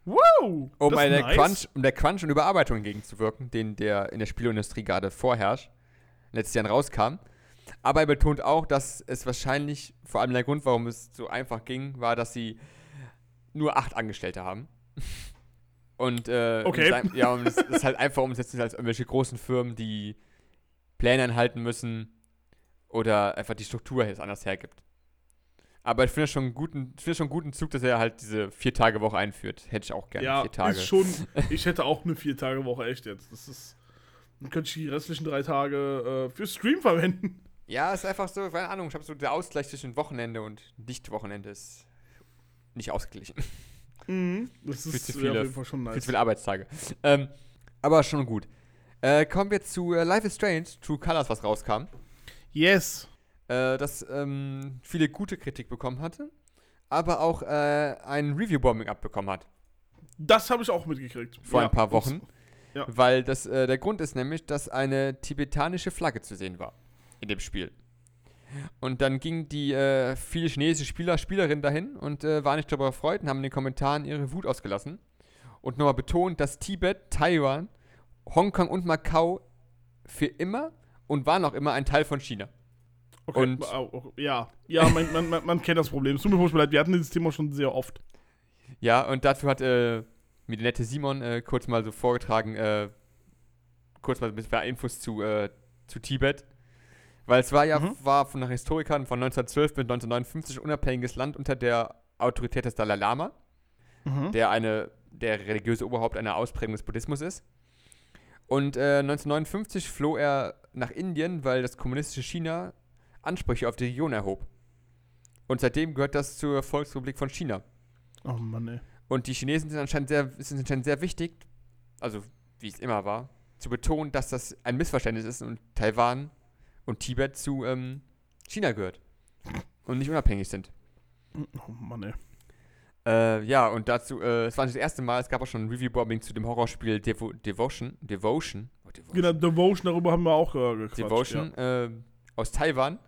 Wow! um, das ist eine nice. Crunch, um der Crunch und Überarbeitung entgegenzuwirken, den der in der Spielindustrie gerade vorherrscht, letztes Jahr rauskam. Aber er betont auch, dass es wahrscheinlich, vor allem der Grund, warum es so einfach ging, war, dass sie nur acht Angestellte haben. *laughs* Und, äh, Okay. und es, ja, und es ist halt einfach umsetzen als irgendwelche großen Firmen, die Pläne einhalten müssen oder einfach die Struktur jetzt anders hergibt. Aber ich finde es schon einen guten, ich finde es schon einen guten Zug, dass er halt diese Vier-Tage-Woche einführt. Hätte ich auch gerne, Ja, vier Tage. ist schon, *laughs* ich hätte auch eine Vier-Tage-Woche, echt jetzt. Das ist, dann könnte ich die restlichen drei Tage äh, für Stream verwenden. Ja, ist einfach so, keine Ahnung, ich habe so der Ausgleich zwischen Wochenende und Nicht-Wochenende ist nicht ausgeglichen. Mhm. Das Viel ist zu ja, viele- auf jeden Fall schon Viel nice. zu viele Arbeitstage. Ähm, aber schon gut. Äh, kommen wir zu äh, Life is Strange, True Colors, was rauskam. Yes. Äh, das ähm, viele gute Kritik bekommen hatte, aber auch äh, ein Review-Bombing abbekommen hat. Das habe ich auch mitgekriegt. Vor Ja, ein paar Wochen. Ja. Weil das, äh, der Grund ist nämlich, dass eine tibetanische Flagge zu sehen war in dem Spiel. Und dann gingen die äh, viele chinesische Spieler, Spielerinnen dahin und äh, waren nicht darüber erfreut und haben in den Kommentaren ihre Wut ausgelassen. Und nochmal betont, dass Tibet, Taiwan, Hongkong und Macau für immer und waren auch immer ein Teil von China. Okay. Und- ja, ja man, man, man, man kennt das Problem. Es tut mir furchtbar leid, wir hatten dieses Thema schon sehr oft. Ja, und dafür hat äh, mir der nette Simon äh, kurz mal so vorgetragen, äh, kurz mal ein bisschen Infos zu, äh, zu Tibet. Weil es war ja, Mhm. war von nach Historikern von 1912 bis 1959 ein unabhängiges Land unter der Autorität des Dalai Lama, Mhm. der eine, der religiöse Oberhaupt einer Ausprägung des Buddhismus ist. Und äh, 1959 floh er nach Indien, weil das kommunistische China Ansprüche auf die Region erhob. Und seitdem gehört das zur Volksrepublik von China. Oh Mann, ey. Und die Chinesen sind anscheinend sehr, ist anscheinend sehr wichtig, also wie es immer war, zu betonen, dass das ein Missverständnis ist und Taiwan und Tibet zu ähm, China gehört und nicht unabhängig sind. Oh Mann, ey. Äh, ja, und dazu, äh, es war nicht das erste Mal, es gab auch schon ein Review-Bombing zu dem Horrorspiel Devo Devotion. Devotion. Oh, Devotion. Genau, Devotion, darüber haben wir auch äh, gequatscht. Devotion äh, aus Taiwan,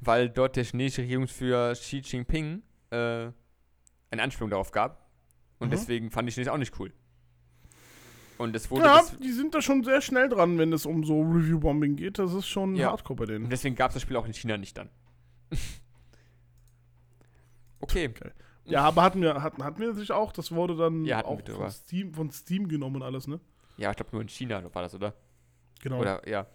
weil dort der chinesische Regierungsführer Xi Jinping äh, eine Anspielung darauf gab. Und Mhm. deswegen fand ich das auch nicht cool. Und es Ja, wurde ja die sind da schon sehr schnell dran, wenn es um so Review-Bombing geht. Das ist schon Ja. hardcore bei denen. Und deswegen gab es das Spiel auch in China nicht dann. *laughs* okay. Ja, aber hatten wir, hatten, hatten wir sich auch, das wurde dann Ja, auch von Steam, von Steam genommen und alles, ne? Ja, ich glaube nur in China war das, oder? Genau. Oder ja.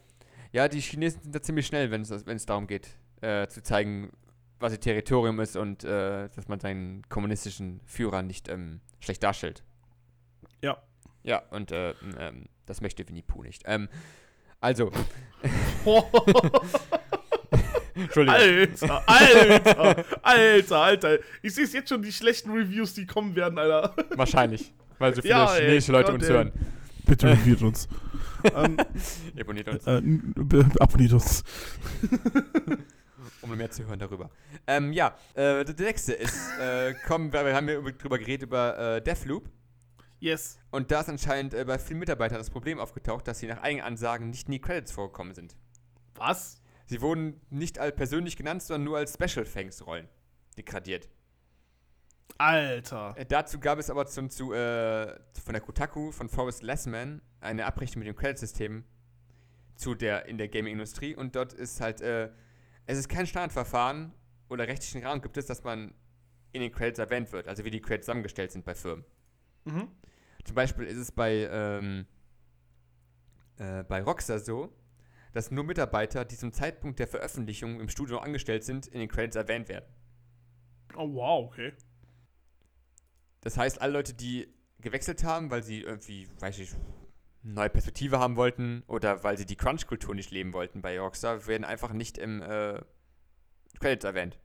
Ja, die Chinesen sind da ziemlich schnell, wenn es wenn es darum geht, äh, zu zeigen, was ihr Territorium ist und äh, dass man seinen kommunistischen Führer nicht ähm, schlecht darstellt. Ja. Ja, und äh, ähm, das möchte Winnie Pooh nicht. Ähm, also, *laughs* *laughs* Entschuldigung. Alter, Alter, Alter, Alter. Ich sehe jetzt schon die schlechten Reviews, die kommen werden, Alter. Wahrscheinlich. Weil so *laughs* viele Ja, ey, chinesische Leute Gott, uns ey. hören. Bitte reviewiert uns. ähm, *laughs* Abonniert uns, äh, abonniert uns. um mehr zu hören darüber. Ähm, ja, äh, der nächste ist, äh, kommen, wir wir haben ja über- drüber geredet über äh, Deathloop. Yes. Und da ist anscheinend äh, bei vielen Mitarbeitern das Problem aufgetaucht, dass sie nach eigenen Ansagen nicht in die Credits vorgekommen sind. Was? Sie wurden nicht als persönlich genannt, sondern nur als Special Thanks Rollen degradiert. Alter. Äh, dazu gab es aber zum, zu, äh, von der Kotaku, von Forrest Lessman, eine Abrechnung mit dem Credit-System zu der, in der Gaming-Industrie. Und dort ist halt, äh, es ist kein Standardverfahren oder rechtlichen Rahmen gibt es, dass man in den Credits erwähnt wird, also wie die Credits zusammengestellt sind bei Firmen. Mhm. Zum Beispiel ist es bei, ähm, äh, bei Rockstar so, dass nur Mitarbeiter, die zum Zeitpunkt der Veröffentlichung im Studio angestellt sind, in den Credits erwähnt werden. Oh, wow, okay. Das heißt, alle Leute, die gewechselt haben, weil sie irgendwie, weiß ich, eine neue Perspektive haben wollten oder weil sie die Crunch-Kultur nicht leben wollten bei Rockstar, werden einfach nicht im äh, Credits erwähnt.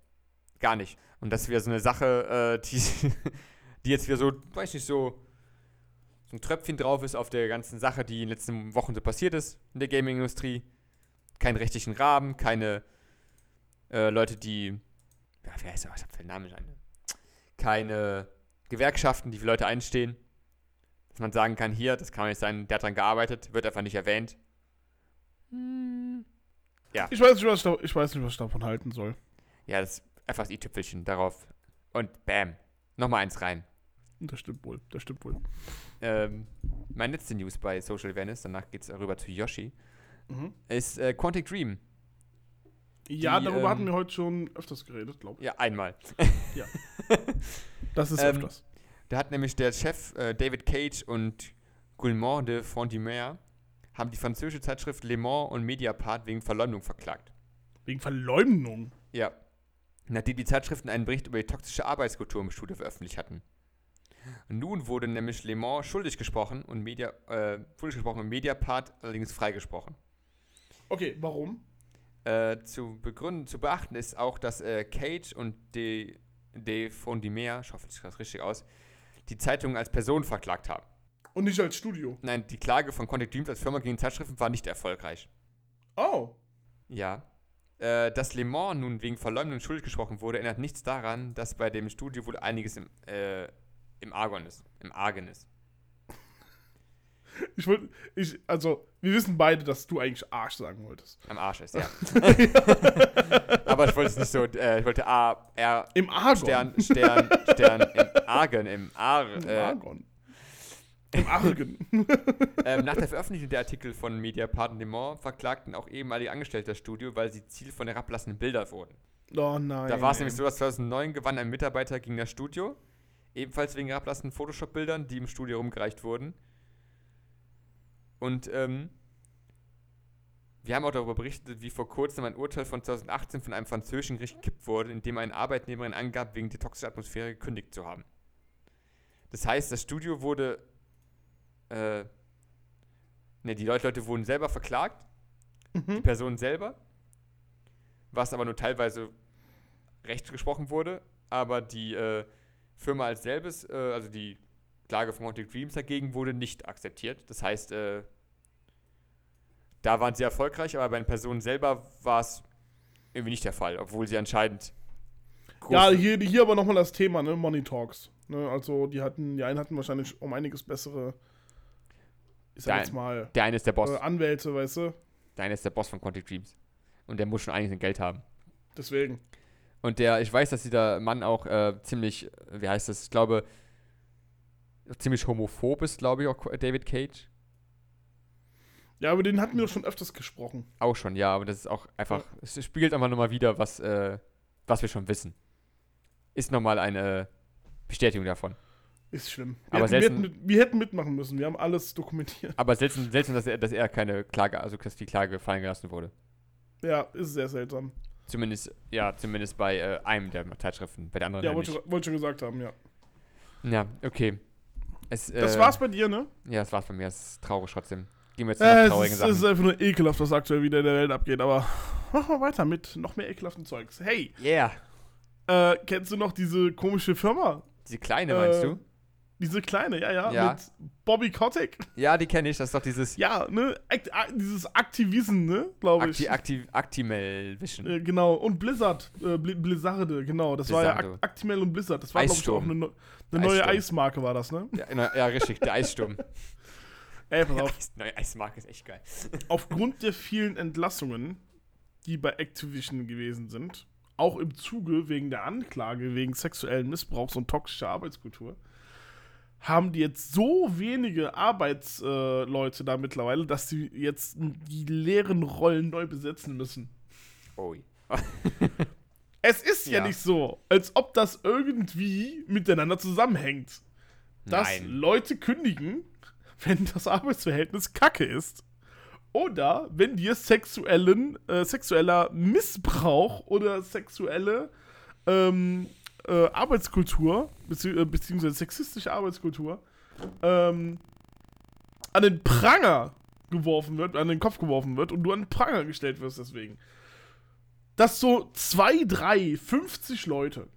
Gar nicht. Und das ist wieder so eine Sache, äh, die, *laughs* die jetzt wieder so, weiß nicht, so, so ein Tröpfchen drauf ist auf der ganzen Sache, die in den letzten Wochen so passiert ist in der Gaming-Industrie. Keinen rechtlichen Rahmen, keine äh, Leute, die, ja, wie heißt das? Für einen Namen? Keine Gewerkschaften, die für Leute einstehen. Dass man sagen kann, hier, das kann nicht sein, der hat dran gearbeitet, wird einfach nicht erwähnt. Ich weiß, nicht, was ich, da, ich weiß nicht, was ich davon halten soll. Ja, das ist einfach das i-Tüpfelchen darauf. Und bam, nochmal eins rein. Das stimmt wohl. Das stimmt wohl. Ähm, meine letzte News bei Social Awareness, danach geht es rüber zu Yoshi, Mhm. ist äh, Quantic Dream. Ja, Die, darüber ähm, hatten wir heute schon öfters geredet, glaube ich. Ja, einmal. *laughs* Das ist Ähm, öfters. Da hat nämlich der Chef äh, David Cage und Guillemot de Frontimer haben die französische Zeitschrift Le Mans und Mediapart wegen Verleumdung verklagt. Wegen Verleumdung. Ja. Nachdem die Zeitschriften einen Bericht über die toxische Arbeitskultur im Studio veröffentlicht hatten. Nun wurde nämlich Le Mans schuldig gesprochen und Media, äh, schuldig gesprochen und Mediapart allerdings freigesprochen. Okay, warum? Äh, zu begründen, zu beachten ist auch, dass äh, Cage und De, De Fondimer, ich hoffe, ich das richtig aus, die Zeitung als Person verklagt haben. Und nicht als Studio. Nein, die Klage von Quantic Dreams als Firma gegen Zeitschriften war nicht erfolgreich. Oh. Ja. Äh, dass Le Mans nun wegen Verleumdung schuldig gesprochen wurde, erinnert nichts daran, dass bei dem Studio wohl einiges im, äh, im Argon ist. Im Argen ist. Ich wollte, ich, also, wir wissen beide, dass du eigentlich Arsch sagen wolltest. Am Arsch ist, ja. *laughs* Aber ich wollte es nicht so, äh, ich wollte A, R, Im Argon. Stern, Stern, Stern, im Argen, im Ar, Im äh, Argon. Im Argen. *laughs* Ähm, nach der Veröffentlichung der Artikel von Le Mans verklagten auch ehemalige Angestellte das Studio, weil sie Ziel von herablassenden Bilder wurden. oh nein. Da war es nämlich so, dass 2009 gewann ein Mitarbeiter gegen das Studio, ebenfalls wegen herablassenden Photoshop-Bildern, die im Studio rumgereicht wurden. Und ähm, wir haben auch darüber berichtet, wie vor kurzem ein Urteil von 2018 von einem französischen Gericht gekippt wurde, in dem eine Arbeitnehmerin angab, wegen der toxischen Atmosphäre gekündigt zu haben. Das heißt, das Studio wurde äh, ne, die Leute, wurden selber verklagt, die Mhm. Person selber, was aber nur teilweise recht gesprochen wurde, aber die äh, Firma als selbes, äh, also die Klage von Quantic Dreams dagegen wurde nicht akzeptiert. Das heißt, äh, da waren sie erfolgreich, aber bei den Personen selber war es irgendwie nicht der Fall, obwohl sie anscheinend Ja, hier, hier aber nochmal das Thema, ne? Money Talks. Ne? Also, die hatten, die einen hatten wahrscheinlich um einiges bessere, ich sag Der jetzt mal, der eine ist der Boss, äh, Anwälte, weißt du? der eine ist der Boss von Quantic Dreams und der muss schon einiges Geld haben. Deswegen. Und der, ich weiß, dass dieser Mann auch äh, ziemlich, wie heißt das, ich glaube, ziemlich homophob ist, glaube ich, auch David Cage. Ja, über den hatten wir doch schon öfters gesprochen. Auch schon, ja, aber das ist auch einfach, es spiegelt einfach nochmal wieder, was, äh, was wir schon wissen. Ist nochmal eine Bestätigung davon. Ist schlimm. Wir, Aber hätten, wir, selten- hätten, mit- wir hätten mitmachen müssen. Wir haben alles dokumentiert. Aber seltsam, seltsam dass, er, dass er keine Klage, also dass die Klage fallen gelassen wurde. Ja, ist sehr seltsam. Zumindest, ja, zumindest bei äh, einem der Zeitschriften, bei der anderen Ja, ja, wollte schon, schon gesagt haben, ja. Ja, okay. Es, Das äh, war's bei dir, ne? Ja, das war's bei mir. Das ist traurig trotzdem. Gehen wir jetzt Äh, noch es, traurigen ist, Sachen. es ist einfach nur ekelhaft, was aktuell wieder in der Welt abgeht, aber machen wir weiter mit noch mehr ekelhaften Zeugs. Hey, yeah. äh, kennst du noch diese komische Firma? Diese kleine, meinst Äh, du? Diese kleine, ja, ja, Ja. mit Bobby Kotick. Ja, die kenne ich. Das ist doch dieses Ja, ne? Akt, dieses Activism, ne? Glaube ich. Acti Actimel Vision. Äh, genau, und Blizzard, äh, Bli- Blizzarde, genau. Das war ja Blizzardo. Actimel und Blizzard. Das war, glaube ich, auch eine, eine neue. Eismarke, war das, ne? Ja, ja, richtig, der Eissturm. *laughs* Ey, pass auf. Neue Eismarke ist echt geil. *laughs* Aufgrund der vielen Entlassungen, die bei Activision gewesen sind, auch im Zuge wegen der Anklage wegen sexuellen Missbrauchs und toxischer Arbeitskultur, haben die jetzt so wenige Arbeitsleute äh, da mittlerweile, dass sie jetzt die leeren Rollen neu besetzen müssen. Ui. *laughs* Es ist ja, Ja. nicht so, als ob das irgendwie miteinander zusammenhängt. Dass Nein. Leute kündigen, wenn das Arbeitsverhältnis kacke ist. Oder wenn dir sexuellen, äh, sexueller Missbrauch oder sexuelle ähm, äh, Arbeitskultur, bezieh äh, beziehungsweise sexistische Arbeitskultur, ähm, an den Pranger geworfen wird, an den Kopf geworfen wird und du an den Pranger gestellt wirst deswegen. Dass so zwei, drei, 50 Leute,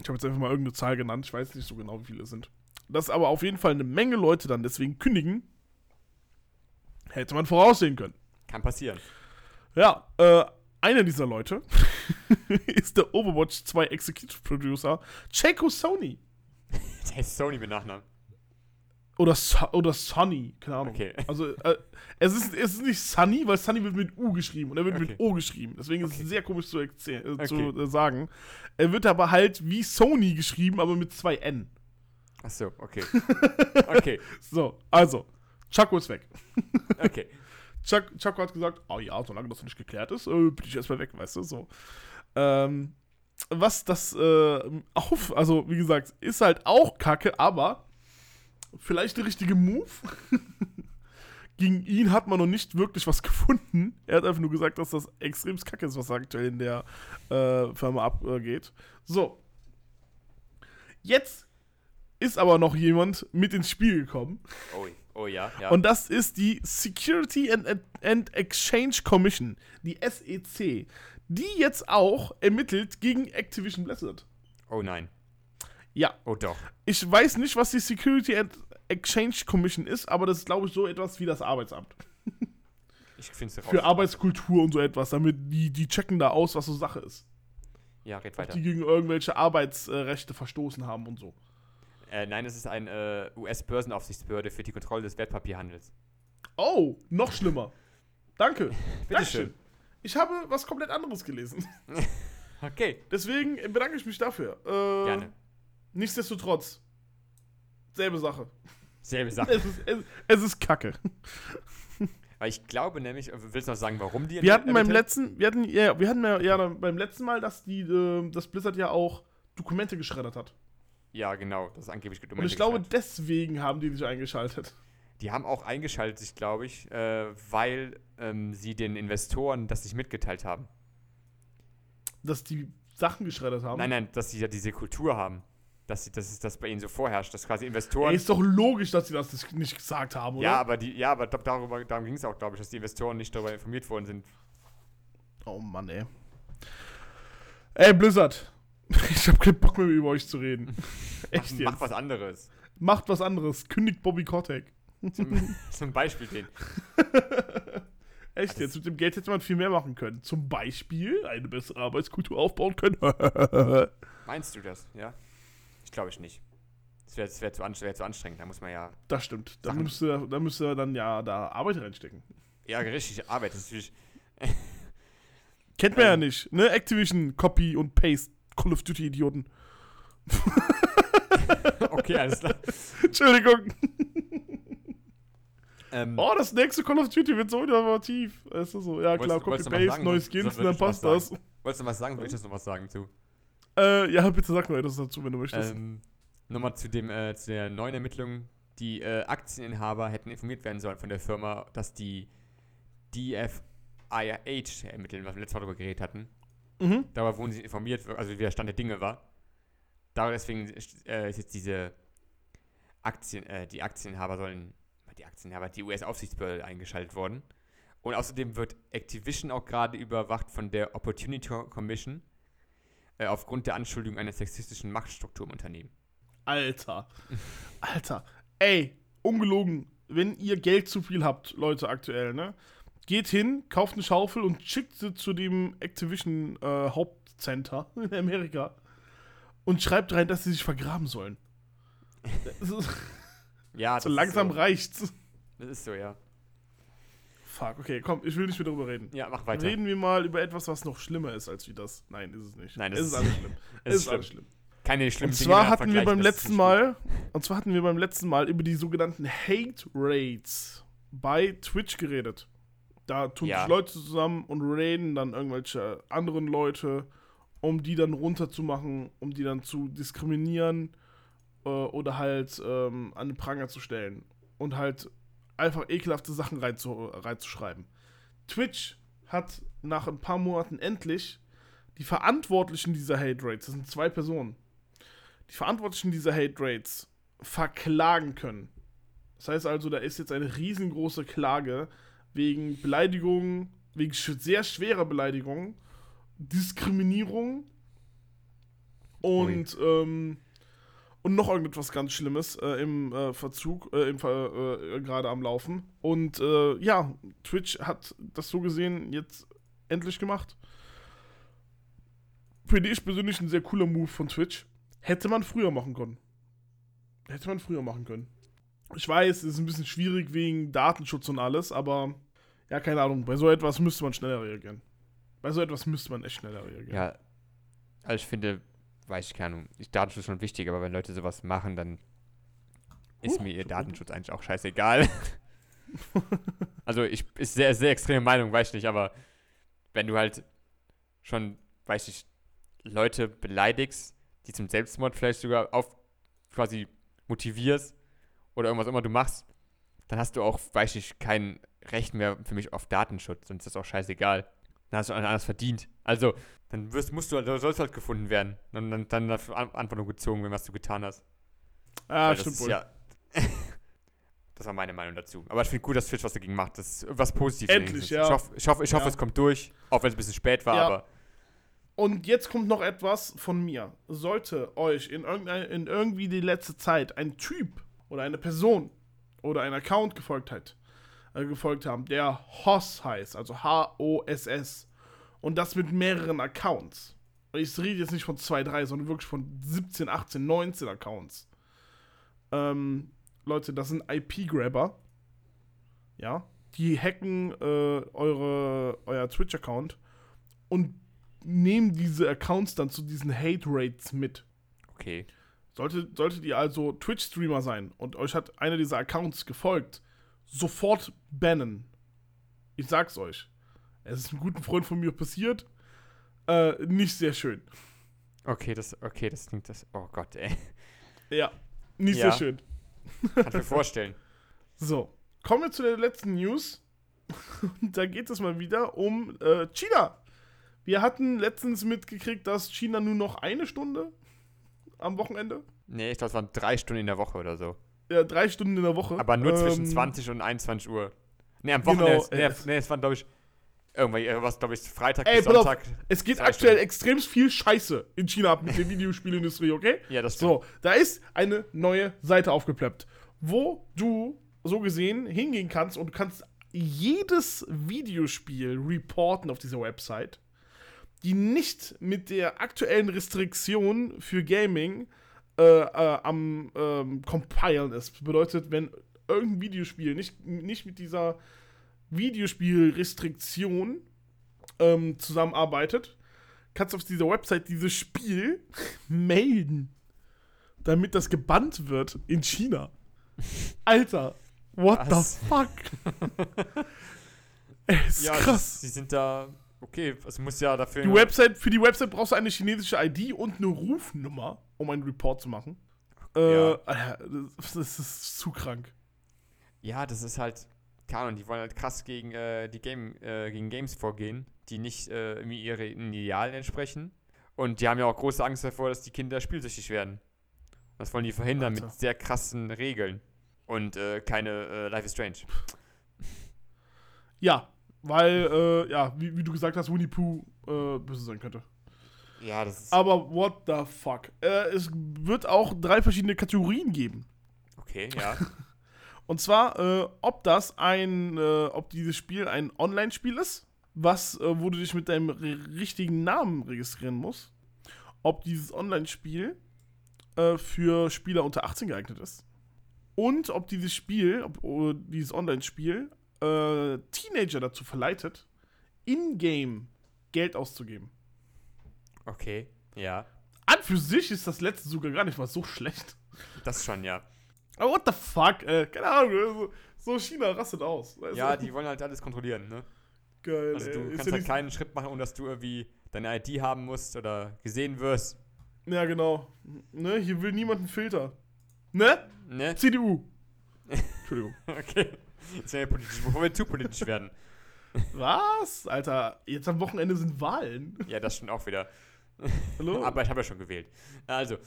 ich habe jetzt einfach mal irgendeine Zahl genannt, ich weiß nicht so genau, wie viele es sind, dass aber auf jeden Fall eine Menge Leute dann deswegen kündigen, hätte man voraussehen können. Kann passieren. Ja, äh, einer dieser Leute *laughs* ist der Overwatch 2 Executive Producer, Checo Sony. *laughs* Der ist Sony mit Nachnamen. Oder, so oder Sonny, keine Ahnung. Okay. Also, äh, es, ist, es ist nicht Sunny, weil Sunny wird mit U geschrieben und er wird Okay. mit O geschrieben. Deswegen ist Okay. es sehr komisch zu, äh, zu äh, sagen. Er wird aber halt wie Sony geschrieben, aber mit zwei N. Ach so, okay. *laughs* Okay, So, also, Chaco ist weg. *laughs* okay. Chuck, Chaco hat gesagt, oh ja, solange das nicht geklärt ist, äh, bin ich erstmal weg, weißt du, so. Ähm, was das äh, auf, also wie gesagt, ist halt auch kacke, aber vielleicht der richtige Move. *laughs* Gegen ihn hat man noch nicht wirklich was gefunden. Er hat einfach nur gesagt, dass das extrem kacke ist, was aktuell in der äh, Firma abgeht. So. Jetzt ist aber noch jemand mit ins Spiel gekommen. Oh, oh ja, ja. Und das ist die Security and, and Exchange Commission, die SEC, die jetzt auch ermittelt gegen Activision Blizzard. oh nein. Ja, Oh doch. ich weiß nicht, was die Security and Exchange Commission ist, aber das ist, glaube ich, so etwas wie das Arbeitsamt. Ich finde es. Für Arbeitskultur und so etwas, damit die, die checken da aus, was so Sache ist. ja, red Ob weiter. die gegen irgendwelche Arbeitsrechte verstoßen haben und so. Äh, nein, es ist ein äh, US-Börsenaufsichtsbehörde für die Kontrolle des Wertpapierhandels. Oh, noch schlimmer. Danke. *laughs* Bitteschön. Ich habe was komplett anderes gelesen. *laughs* Okay, Deswegen bedanke ich mich dafür. Äh, gerne. Nichtsdestotrotz. Selbe Sache. Selbe *laughs* Sache. Es ist, es, es ist Kacke. Weil ich glaube nämlich, äh, willst du noch sagen, warum die Wir hatten beim letzten, wir hatten, ja, wir hatten ja, ja beim letzten Mal, dass die, äh, dass Blizzard ja auch Dokumente geschreddert hat. Ja, genau, das ist angeblich Und Dokumente ich glaube, deswegen haben die sich eingeschaltet. Die haben auch eingeschaltet, sich, glaube ich, äh, weil ähm, sie den Investoren das nicht mitgeteilt haben. Dass die Sachen geschreddert haben. Nein, nein, dass sie ja diese Kultur haben. Dass, sie, dass es das bei ihnen so vorherrscht, dass quasi Investoren. Ey, ist doch logisch, dass sie das nicht- gesagt haben, oder? ja, aber die, ja, aber da- darüber, darum ging es auch, glaube ich, dass die Investoren nicht darüber informiert worden sind. Oh Mann, ey. Ey, Blizzard. *laughs* Ich hab keinen Bock mehr über euch zu reden. *laughs* Echt jetzt. mach was anderes. Macht was anderes. Kündigt Bobby Kotick. Zum, *laughs* zum Beispiel den. Echt Das- jetzt? Mit dem Geld hätte man viel mehr machen können. Zum Beispiel eine bessere Arbeitskultur aufbauen können. Meinst du das? Ja? Ich glaube ich nicht. Das wäre wär zu, wär zu anstrengend. Da muss man ja. das stimmt. Da müsste, da müsste dann ja da Arbeit reinstecken. Ja, richtig Arbeit. Ist natürlich. Kennt man ja Ähm. nicht, ne? Activision, Copy und Paste. Call of Duty Idioten. *laughs* Okay, alles klar. *laughs* Entschuldigung. Ähm, Oh, das nächste Call of Duty wird so innovativ. Weißt du so? Ja, klar, du- Copy, wolltest du was Paste, sagen? neue Skins dann passt das. wolltest du was sagen? Ich das noch was sagen zu? Äh, ja, bitte sag noch etwas dazu, wenn du möchtest. Ähm, Nochmal zu, dem, äh, zu der neuen Ermittlung. Die äh, Aktieninhaber hätten informiert werden sollen von der Firma, dass die DFIH ermitteln, was wir letztes Mal darüber geredet hatten. Mhm. Darüber wurden sie informiert, also wie der Stand der Dinge war. Daher deswegen äh, ist jetzt diese Aktien, äh, die Aktieninhaber sollen, die Aktieninhaber, die US-Aufsichtsbehörde eingeschaltet worden. Und außerdem wird Activision auch gerade überwacht von der Opportunity Commission äh, aufgrund der Anschuldigung einer sexistischen Machtstruktur im Unternehmen. Alter. Alter. Ey, ungelogen. Wenn ihr Geld zu viel habt, Leute, aktuell, ne? Geht hin, kauft eine Schaufel und schickt sie zu dem Activision äh, Hauptcenter *laughs* in Amerika und schreibt rein, dass sie sich vergraben sollen. Ja, *laughs* so langsam so. reicht's. Das ist so, ja. Fuck, okay, komm, ich will nicht mehr darüber reden. Ja, mach weiter. Reden wir mal über etwas, was noch schlimmer ist als wie das. Nein, ist es nicht. Nein, es das ist ist- alles schlimm. *laughs* es ist alles schlimm. Keine schlimmen Und zwar hatten wir beim letzten Mal, und zwar hatten wir beim letzten Mal über die sogenannten Hate Raids bei Twitch geredet. Da tun Ja. sich Leute zusammen und raiden dann irgendwelche anderen Leute, um die dann runterzumachen, um die dann zu diskriminieren äh, oder halt ähm, an den Pranger zu stellen und halt einfach ekelhafte Sachen reinzu, reinzuschreiben. Twitch hat nach ein paar Monaten endlich die Verantwortlichen dieser Hate Raids, das sind zwei Personen, die Verantwortlichen dieser Hate Raids verklagen können. Das heißt also, da ist jetzt eine riesengroße Klage wegen Beleidigung, wegen sehr schwerer Beleidigung, Diskriminierung und, ähm, und noch irgendetwas ganz Schlimmes äh, im äh, Verzug, äh, im Ver äh, gerade am Laufen. Und äh, ja, Twitch hat das so gesehen jetzt endlich gemacht. Finde ich persönlich ein sehr cooler Move von Twitch. Hätte man früher machen können. Hätte man früher machen können. Ich weiß, es ist ein bisschen schwierig wegen Datenschutz und alles, aber ja, keine Ahnung. Bei so etwas müsste man schneller reagieren. Bei so etwas müsste man echt schneller reagieren. Ja, also ich finde, weiß ich keine Ahnung, Datenschutz ist schon wichtig, aber wenn Leute sowas machen, dann ist mir ihr Datenschutz eigentlich auch scheißegal. *laughs* also ich ist sehr, sehr extreme Meinung, weiß ich nicht, aber wenn du halt schon, weiß ich, Leute beleidigst, die zum Selbstmord vielleicht sogar auf quasi motivierst oder irgendwas immer du machst, dann hast du auch, weiß ich, kein Recht mehr für mich auf Datenschutz und ist das auch scheißegal. Dann hast du anders verdient. Also, dann wirst, musst du, sollst halt gefunden werden. Und dann, dann dafür An- Verantwortung gezogen, wenn was du getan hast. ah, Weil das stimmt ist wohl. ja. *laughs* das war meine Meinung dazu. Aber ich finde gut, dass Twitch was dagegen macht. Das ist was Positives. Endlich, ja. Ich hoffe, ich hoffe, ich hoffe Ja. es kommt durch, auch wenn es ein bisschen spät war, Ja. aber Und jetzt kommt noch etwas von mir. Sollte euch in, irgendein, in irgendwie die letzte Zeit ein Typ oder eine Person oder ein Account gefolgt hat, äh, gefolgt haben, der Hoss heißt, also H-O-S-S, und das mit mehreren Accounts. Und Ich rede jetzt nicht von 2, 3, sondern wirklich von 17, 18, 19 Accounts. Ähm, Leute, das sind IP-Grabber. Ja. Die hacken äh, eure, euer Twitch-Account und nehmen diese Accounts dann zu diesen Hate-Rates mit. okay. Solltet, solltet ihr also Twitch-Streamer sein und euch hat einer dieser Accounts gefolgt, sofort bannen. Ich sag's euch. Es ist einem guten Freund von mir passiert. Äh, nicht sehr schön. Okay, das, okay, das klingt das. Oh Gott, ey. Ja, nicht Ja. sehr schön. Kann ich mir vorstellen. *laughs* So, kommen wir zu der letzten News. *laughs* Da geht es mal wieder um äh, China. Wir hatten letztens mitgekriegt, dass China nur noch eine Stunde am Wochenende, Nee, ich glaube, es waren drei Stunden in der Woche oder so. ja, drei Stunden in der Woche. Aber nur zwischen ähm, 20 und 21 Uhr. Nee, am genau, Wochenende. äh, nee, nee, es waren, glaube ich, irgendwie, äh, was, glaube ich, Freitag Ey, bis pass auf. Sonntag. Es geht aktuell extrem viel Scheiße in China ab mit der Videospielindustrie, okay? *laughs* Ja, das stimmt. So, da ist eine neue Seite aufgeploppt, wo du so gesehen hingehen kannst und du kannst jedes Videospiel reporten auf dieser Website, die nicht mit der aktuellen Restriktion für Gaming äh, äh, am ähm, Compilen ist. Bedeutet, wenn irgendein Videospiel nicht, nicht mit dieser Videospielrestriktion ähm, zusammenarbeitet, kannst du auf dieser Website dieses Spiel *laughs* melden, damit das gebannt wird in China. Alter, what Was? the fuck? *laughs* Ey, ist Ja, krass. Sie sind da. Okay, es muss ja dafür. Die Website, für die Website brauchst du eine chinesische ID und eine Rufnummer, um einen Report zu machen. Äh, Ja. Das, das ist zu krank. Ja, das ist halt. Keine Ahnung, die wollen halt krass gegen, äh, die Game, äh, gegen Games vorgehen, die nicht äh, irgendwie ihren Idealen entsprechen. Und die haben ja auch große Angst davor, dass die Kinder spielsüchtig werden. Das wollen die verhindern Alter. mit sehr krassen Regeln. Und äh, keine äh, Life is Strange. Ja, weil, äh, ja, wie, wie du gesagt hast, Winnie Pooh äh, böse sein könnte. Ja, das ist. Aber what the fuck? Äh, es wird auch drei verschiedene Kategorien geben. Okay, ja. *laughs* Und zwar, äh, ob das ein, äh, ob dieses Spiel ein Online-Spiel ist, was, äh, wo du dich mit deinem ri- richtigen Namen registrieren musst. Ob dieses Online-Spiel äh, für Spieler unter 18 geeignet ist. Und ob dieses Spiel, ob dieses Online-Spiel äh, Teenager dazu verleitet, in-game Geld auszugeben. Okay, ja. An für sich ist das letzte sogar gar nicht mal so schlecht. Das schon, ja. Aber what the fuck, äh, keine Ahnung, so, so China rastet aus. weißt Ja, die wollen halt alles kontrollieren, ne? Geil, Also ey. du Ist kannst halt keinen Schritt machen, ohne dass du irgendwie deine ID haben musst oder gesehen wirst. Ja, genau. Ne, hier will niemand einen Filter. Ne? Ne? CDU. *laughs* Entschuldigung. Okay. *laughs* Wir politisch, bevor wir zu politisch werden. *laughs* Was? Alter, jetzt am Wochenende sind Wahlen. Ja, das stimmt auch wieder. Hallo? *laughs* Aber ich habe ja schon gewählt. Also,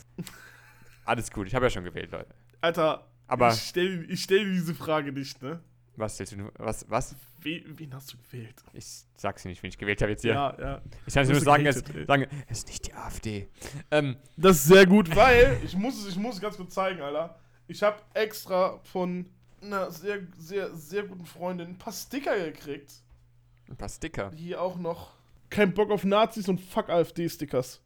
alles gut, ich habe ja schon gewählt, Leute. Alter, Aber ich stelle ich stell dir diese Frage nicht, ne? was willst du nur? Was? Was? We, wen hast du gewählt? Ich sag's dir nicht, wen ich gewählt habe jetzt hier. Ja, ja. Ich kann nur sagen, es, sagen, ist nicht die AfD. Ähm, Das ist sehr gut, weil ich muss es, ich muss es ganz kurz zeigen, Alter. Ich habe extra von einer sehr, sehr, sehr guten Freundin ein paar Sticker gekriegt. ein paar Sticker. Hier auch noch kein Bock auf Nazis und fuck AfD-Stickers.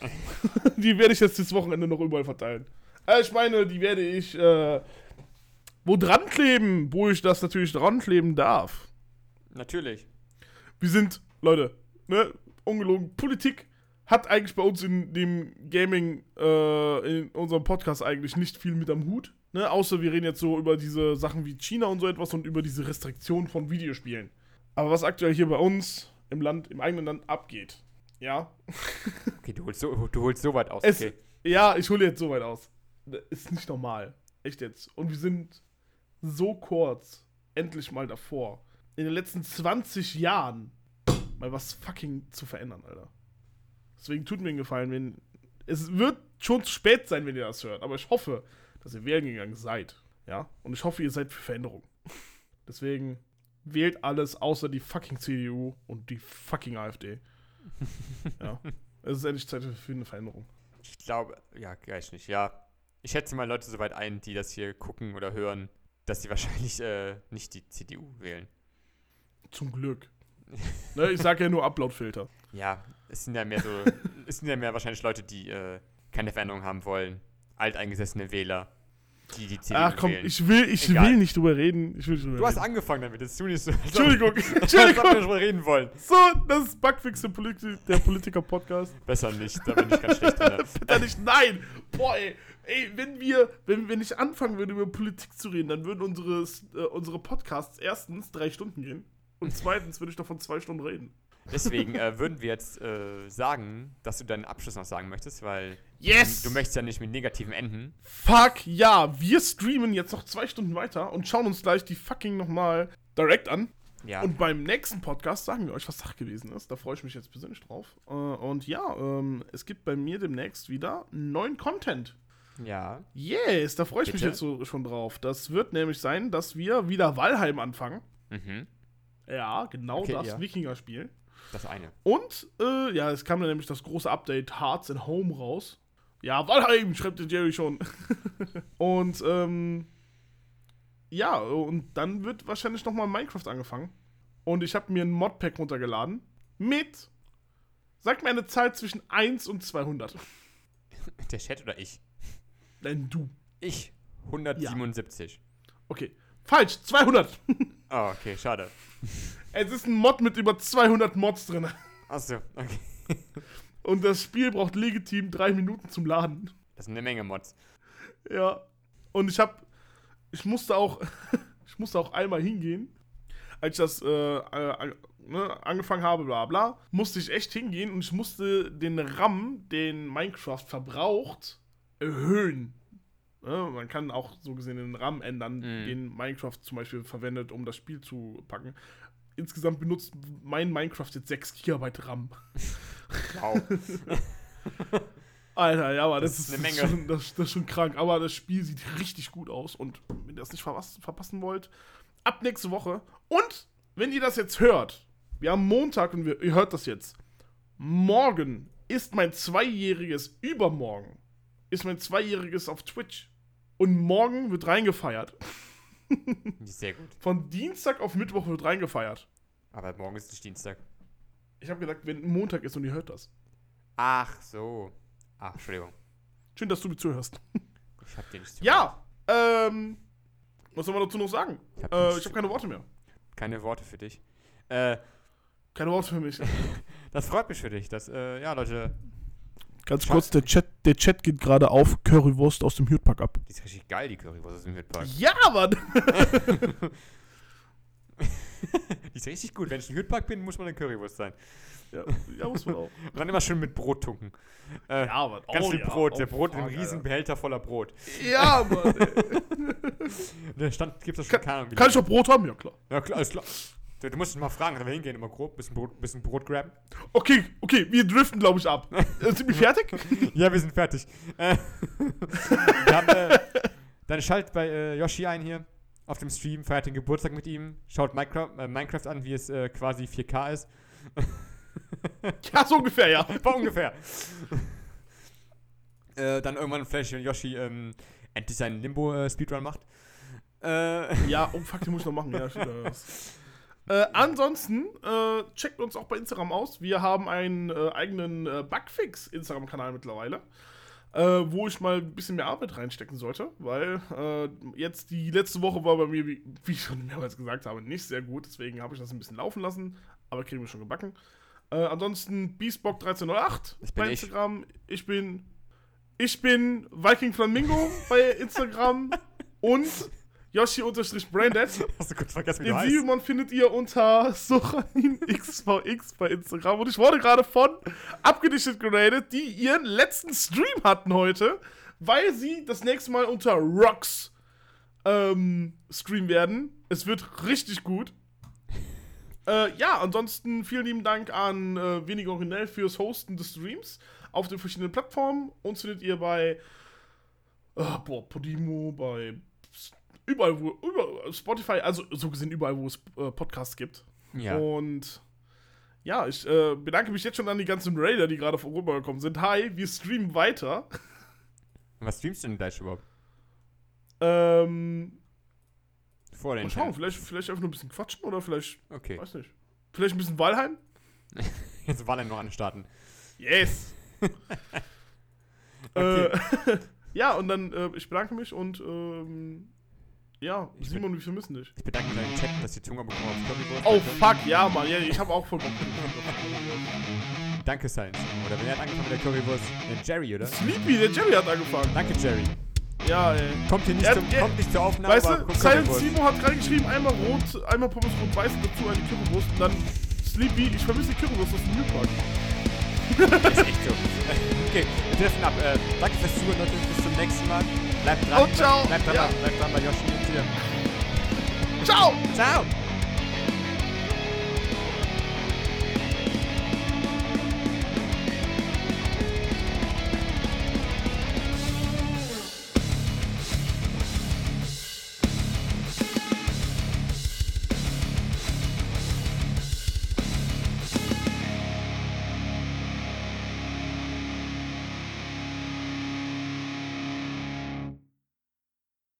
*laughs* die werde ich jetzt dieses Wochenende noch überall verteilen. Äh, ich meine, die werde ich äh, wo dran kleben, wo ich das natürlich dran kleben darf. Natürlich. Wir sind, Leute, ne, ungelogen, Politik hat eigentlich bei uns in dem Gaming, äh, in unserem Podcast eigentlich nicht viel mit am Hut. Ne, außer wir reden jetzt so über diese Sachen wie China und so etwas und über diese Restriktion von Videospielen. Aber was aktuell hier bei uns im Land, im eigenen Land abgeht, ja, *laughs* Okay, du holst so, du holst so weit aus. Es- Okay. ja, ich hole jetzt so weit aus. Das Ist nicht normal. Echt jetzt. Und wir sind so kurz endlich mal davor, in den letzten 20 Jahren mal was fucking zu verändern, Alter. Deswegen tut mir einen Gefallen, wenn. Es wird schon zu spät sein, wenn ihr das hört, aber ich hoffe, dass ihr wählen gegangen seid. Ja? Und ich hoffe, ihr seid für Veränderung. *laughs* Deswegen wählt alles außer die fucking CDU und die fucking AfD. *laughs* ja. Es ist endlich Zeit für eine Veränderung. Ich glaube, ja, gleich nicht. Ja. Ich schätze mal Leute so weit ein, die das hier gucken oder hören, dass sie *laughs* wahrscheinlich äh, nicht die CDU wählen. Zum Glück. ne, ich sage ja nur Upload-Filter. Ja, es sind ja mehr so, *laughs* es sind ja mehr wahrscheinlich Leute, die äh, keine Veränderung haben wollen. Alteingesessene Wähler, die die CDU Ach komm, wählen. ich will, ich Egal. will nicht drüber reden. Ich will nicht drüber du hast reden. angefangen damit, jetzt tu nicht so. Entschuldigung, *laughs* Entschuldigung. drüber reden wollen. So, das ist Bugfix, der, Politi der Politiker-Podcast. Besser nicht, da bin ich ganz schlecht drin. *laughs* Bitte nicht, nein! Boah, ey, ey wenn wir, wenn, wenn ich anfangen würde, über Politik zu reden, dann würden unsere, äh, unsere Podcasts erstens drei Stunden gehen und zweitens würde ich davon zwei Stunden reden. Deswegen äh, würden wir jetzt äh, sagen, dass du deinen Abschluss noch sagen möchtest, weil Yes! du möchtest ja nicht mit negativen enden. Fuck ja, wir streamen jetzt noch zwei Stunden weiter und schauen uns gleich die fucking nochmal direkt an. Ja. Und beim nächsten Podcast sagen wir euch, was Sache gewesen ist. Da freue ich mich jetzt persönlich drauf. Äh, und ja, ähm, es gibt bei mir demnächst wieder neuen Content. ja. Yes, da freue ich mich Bitte? jetzt so, schon drauf. Das wird nämlich sein, dass wir wieder Valheim anfangen. Mhm. Ja, genau Okay, das ja. Wikinger-Spiel. Das eine. Und, äh, ja, es kam dann nämlich das große Update Hearts and Home raus. Ja, Valheim, schreibt der Jerry schon. *laughs* und, ähm, ja, und dann wird wahrscheinlich nochmal Minecraft angefangen. Und ich habe mir ein Modpack runtergeladen mit, sag mir eine Zahl zwischen 1 und 200. Der Chat oder ich? Nein, du. Ich. 177. Okay, falsch, 200. Oh, okay, schade. es ist ein Mod mit über 200 Mods drin. Achso, okay. Und das Spiel braucht legitim drei Minuten zum Laden. Das sind eine Menge Mods. Ja. Und ich hab. Ich musste auch. *laughs* ich musste auch einmal hingehen. Als ich das äh, äh, ne, angefangen habe, bla bla, musste ich echt hingehen und ich musste den RAM, den Minecraft verbraucht, erhöhen. Ne, man kann auch so gesehen den RAM ändern, Mhm. den Minecraft zum Beispiel verwendet, um das Spiel zu packen. Insgesamt benutzt mein Minecraft jetzt 6 GB RAM. Wow. *laughs* Alter, ja, aber das, Das ist eine Menge. schon, das, das ist schon krank. Aber das Spiel sieht richtig gut aus. Und wenn ihr das nicht verpassen, verpassen wollt, ab nächste Woche. Und wenn ihr das jetzt hört, wir haben Montag und wir, ihr hört das jetzt. Morgen ist mein Zweijähriges übermorgen. Ist mein Zweijähriges auf Twitch. Und morgen wird reingefeiert. *laughs* Sehr gut. Von Dienstag auf Mittwoch wird reingefeiert. Aber morgen ist nicht Dienstag. Ich habe gesagt, wenn Montag ist und ihr hört das. Ach so. Ach, Entschuldigung. Schön, dass du mir zuhörst. Ich hab dir nicht zugehört. Ja, ähm, was soll man dazu noch sagen? Ich hab Äh, ich habe keine Worte mehr. keine Worte für dich. Äh, Keine Worte für mich. *laughs* das freut mich für dich. Dass, äh, ja, Leute, Ganz Scheiße. kurz, der Chat, der Chat geht gerade auf Currywurst aus dem Hürtpack ab. die ist richtig geil, die Currywurst aus dem Hütpark. Ja, Mann! *laughs* Die ist richtig gut. Wenn ich ein Hütpark bin, muss man eine Currywurst sein. Ja, ja muss man auch. Und dann immer schön mit Brot tunken. Äh, Ja, Mann. ganz oh, viel ja. Brot. Oh, der Brot in einem riesen. Behälter voller Brot. Ja, Mann. *laughs* Der Stand gibt es schon keine Ahnung. Kann ich auch Brot haben? Ja, klar. Ja, klar, alles klar. Du, du musst mal fragen, wenn wir hingehen, immer grob, bisschen Brot, bisschen Brot graben. Okay, okay, wir driften, glaube ich, ab. *laughs* Äh, sind wir fertig? Ja, wir sind fertig. Äh, *laughs* haben, äh, dann schalt bei äh, Yoshi ein hier auf dem Stream, feiert den Geburtstag mit ihm, schaut Minecraft, äh, Minecraft an, wie es äh, quasi 4K ist. *laughs* Ja, so ungefähr, ja. War ungefähr. äh, dann irgendwann vielleicht, wenn Yoshi ähm, endlich seinen Limbo-Speedrun macht. Ja, oh fuck, den muss ich noch machen. Ja, stimmt. Äh, ansonsten, äh, checkt uns auch bei Instagram aus. Wir haben einen äh, eigenen äh, Bugfix-Instagram-Kanal mittlerweile, äh, wo ich mal ein bisschen mehr Arbeit reinstecken sollte, weil äh, jetzt die letzte Woche war bei mir, wie, wie ich schon mehrmals gesagt habe, nicht sehr gut. Deswegen habe ich das ein bisschen laufen lassen, aber kriegen wir schon gebacken. Ansonsten Beastbock1308 Das bin bei ich. Instagram. Ich bin ich bin Viking Flamingo bei Instagram *laughs* und Yoshi-Branded. *laughs* hast du kurz vergessen, wie Den du heißt? Simon findet ihr unter SochaninXVX bei Instagram. Und ich wurde gerade von Abgedichtet geradet, die ihren letzten Stream hatten heute, weil sie das nächste Mal unter Rocks ähm, streamen werden. Es wird richtig gut. Äh, ja, ansonsten vielen lieben Dank an äh, Weniger Originell fürs Hosten des Streams auf den verschiedenen Plattformen. Uns findet ihr bei äh, boah, Podimo, bei überall, wo, überall, Spotify, also so gesehen überall, wo es äh, Podcasts gibt. Ja. Und ja, ich äh, bedanke mich jetzt schon an die ganzen Raider, die gerade vorübergekommen sind. Hi, wir streamen weiter. Was streamst du denn gleich überhaupt? Ähm, Vor den mal schauen, vielleicht, vielleicht einfach nur ein bisschen quatschen oder vielleicht, Okay. weiß nicht. Vielleicht ein bisschen Walheim? *laughs* Jetzt dann noch anstarten. Yes! *laughs* Okay. äh, *laughs* ja, und dann, äh, ich bedanke mich und, ähm, ja, Ich Simon, wir vermissen dich. Ich bedanke mich an den Chat, dass die Zunge bekommen auf Currywurst. Oh, fuck, ja, Mann, ja, ich habe auch voll Bock. *laughs* Danke, Science. Oder wer hat angefangen mit der Currywurst? Der Jerry, oder? Sleepy, der Jerry hat angefangen. Danke, Jerry. Ja, ey. Kommt hier nicht, Er- zum, er- kommt nicht zur Aufnahme, Weißt du, Silent Currywurst. Simo hat gerade geschrieben, einmal rot, einmal Pommes rot-weiß und dazu eine Currywurst und dann Sleepy, ich vermisse die Currywurst aus dem Newpark. ist echt so. *laughs* Okay, wir treffen ab. Äh, danke fürs Zuhören, Leute. Bis zum nächsten Mal. Bleibt dran. Und ciao. Bleibt dran, Ja. bleibt dran bei Yoshi hier. Ciao! Ciao.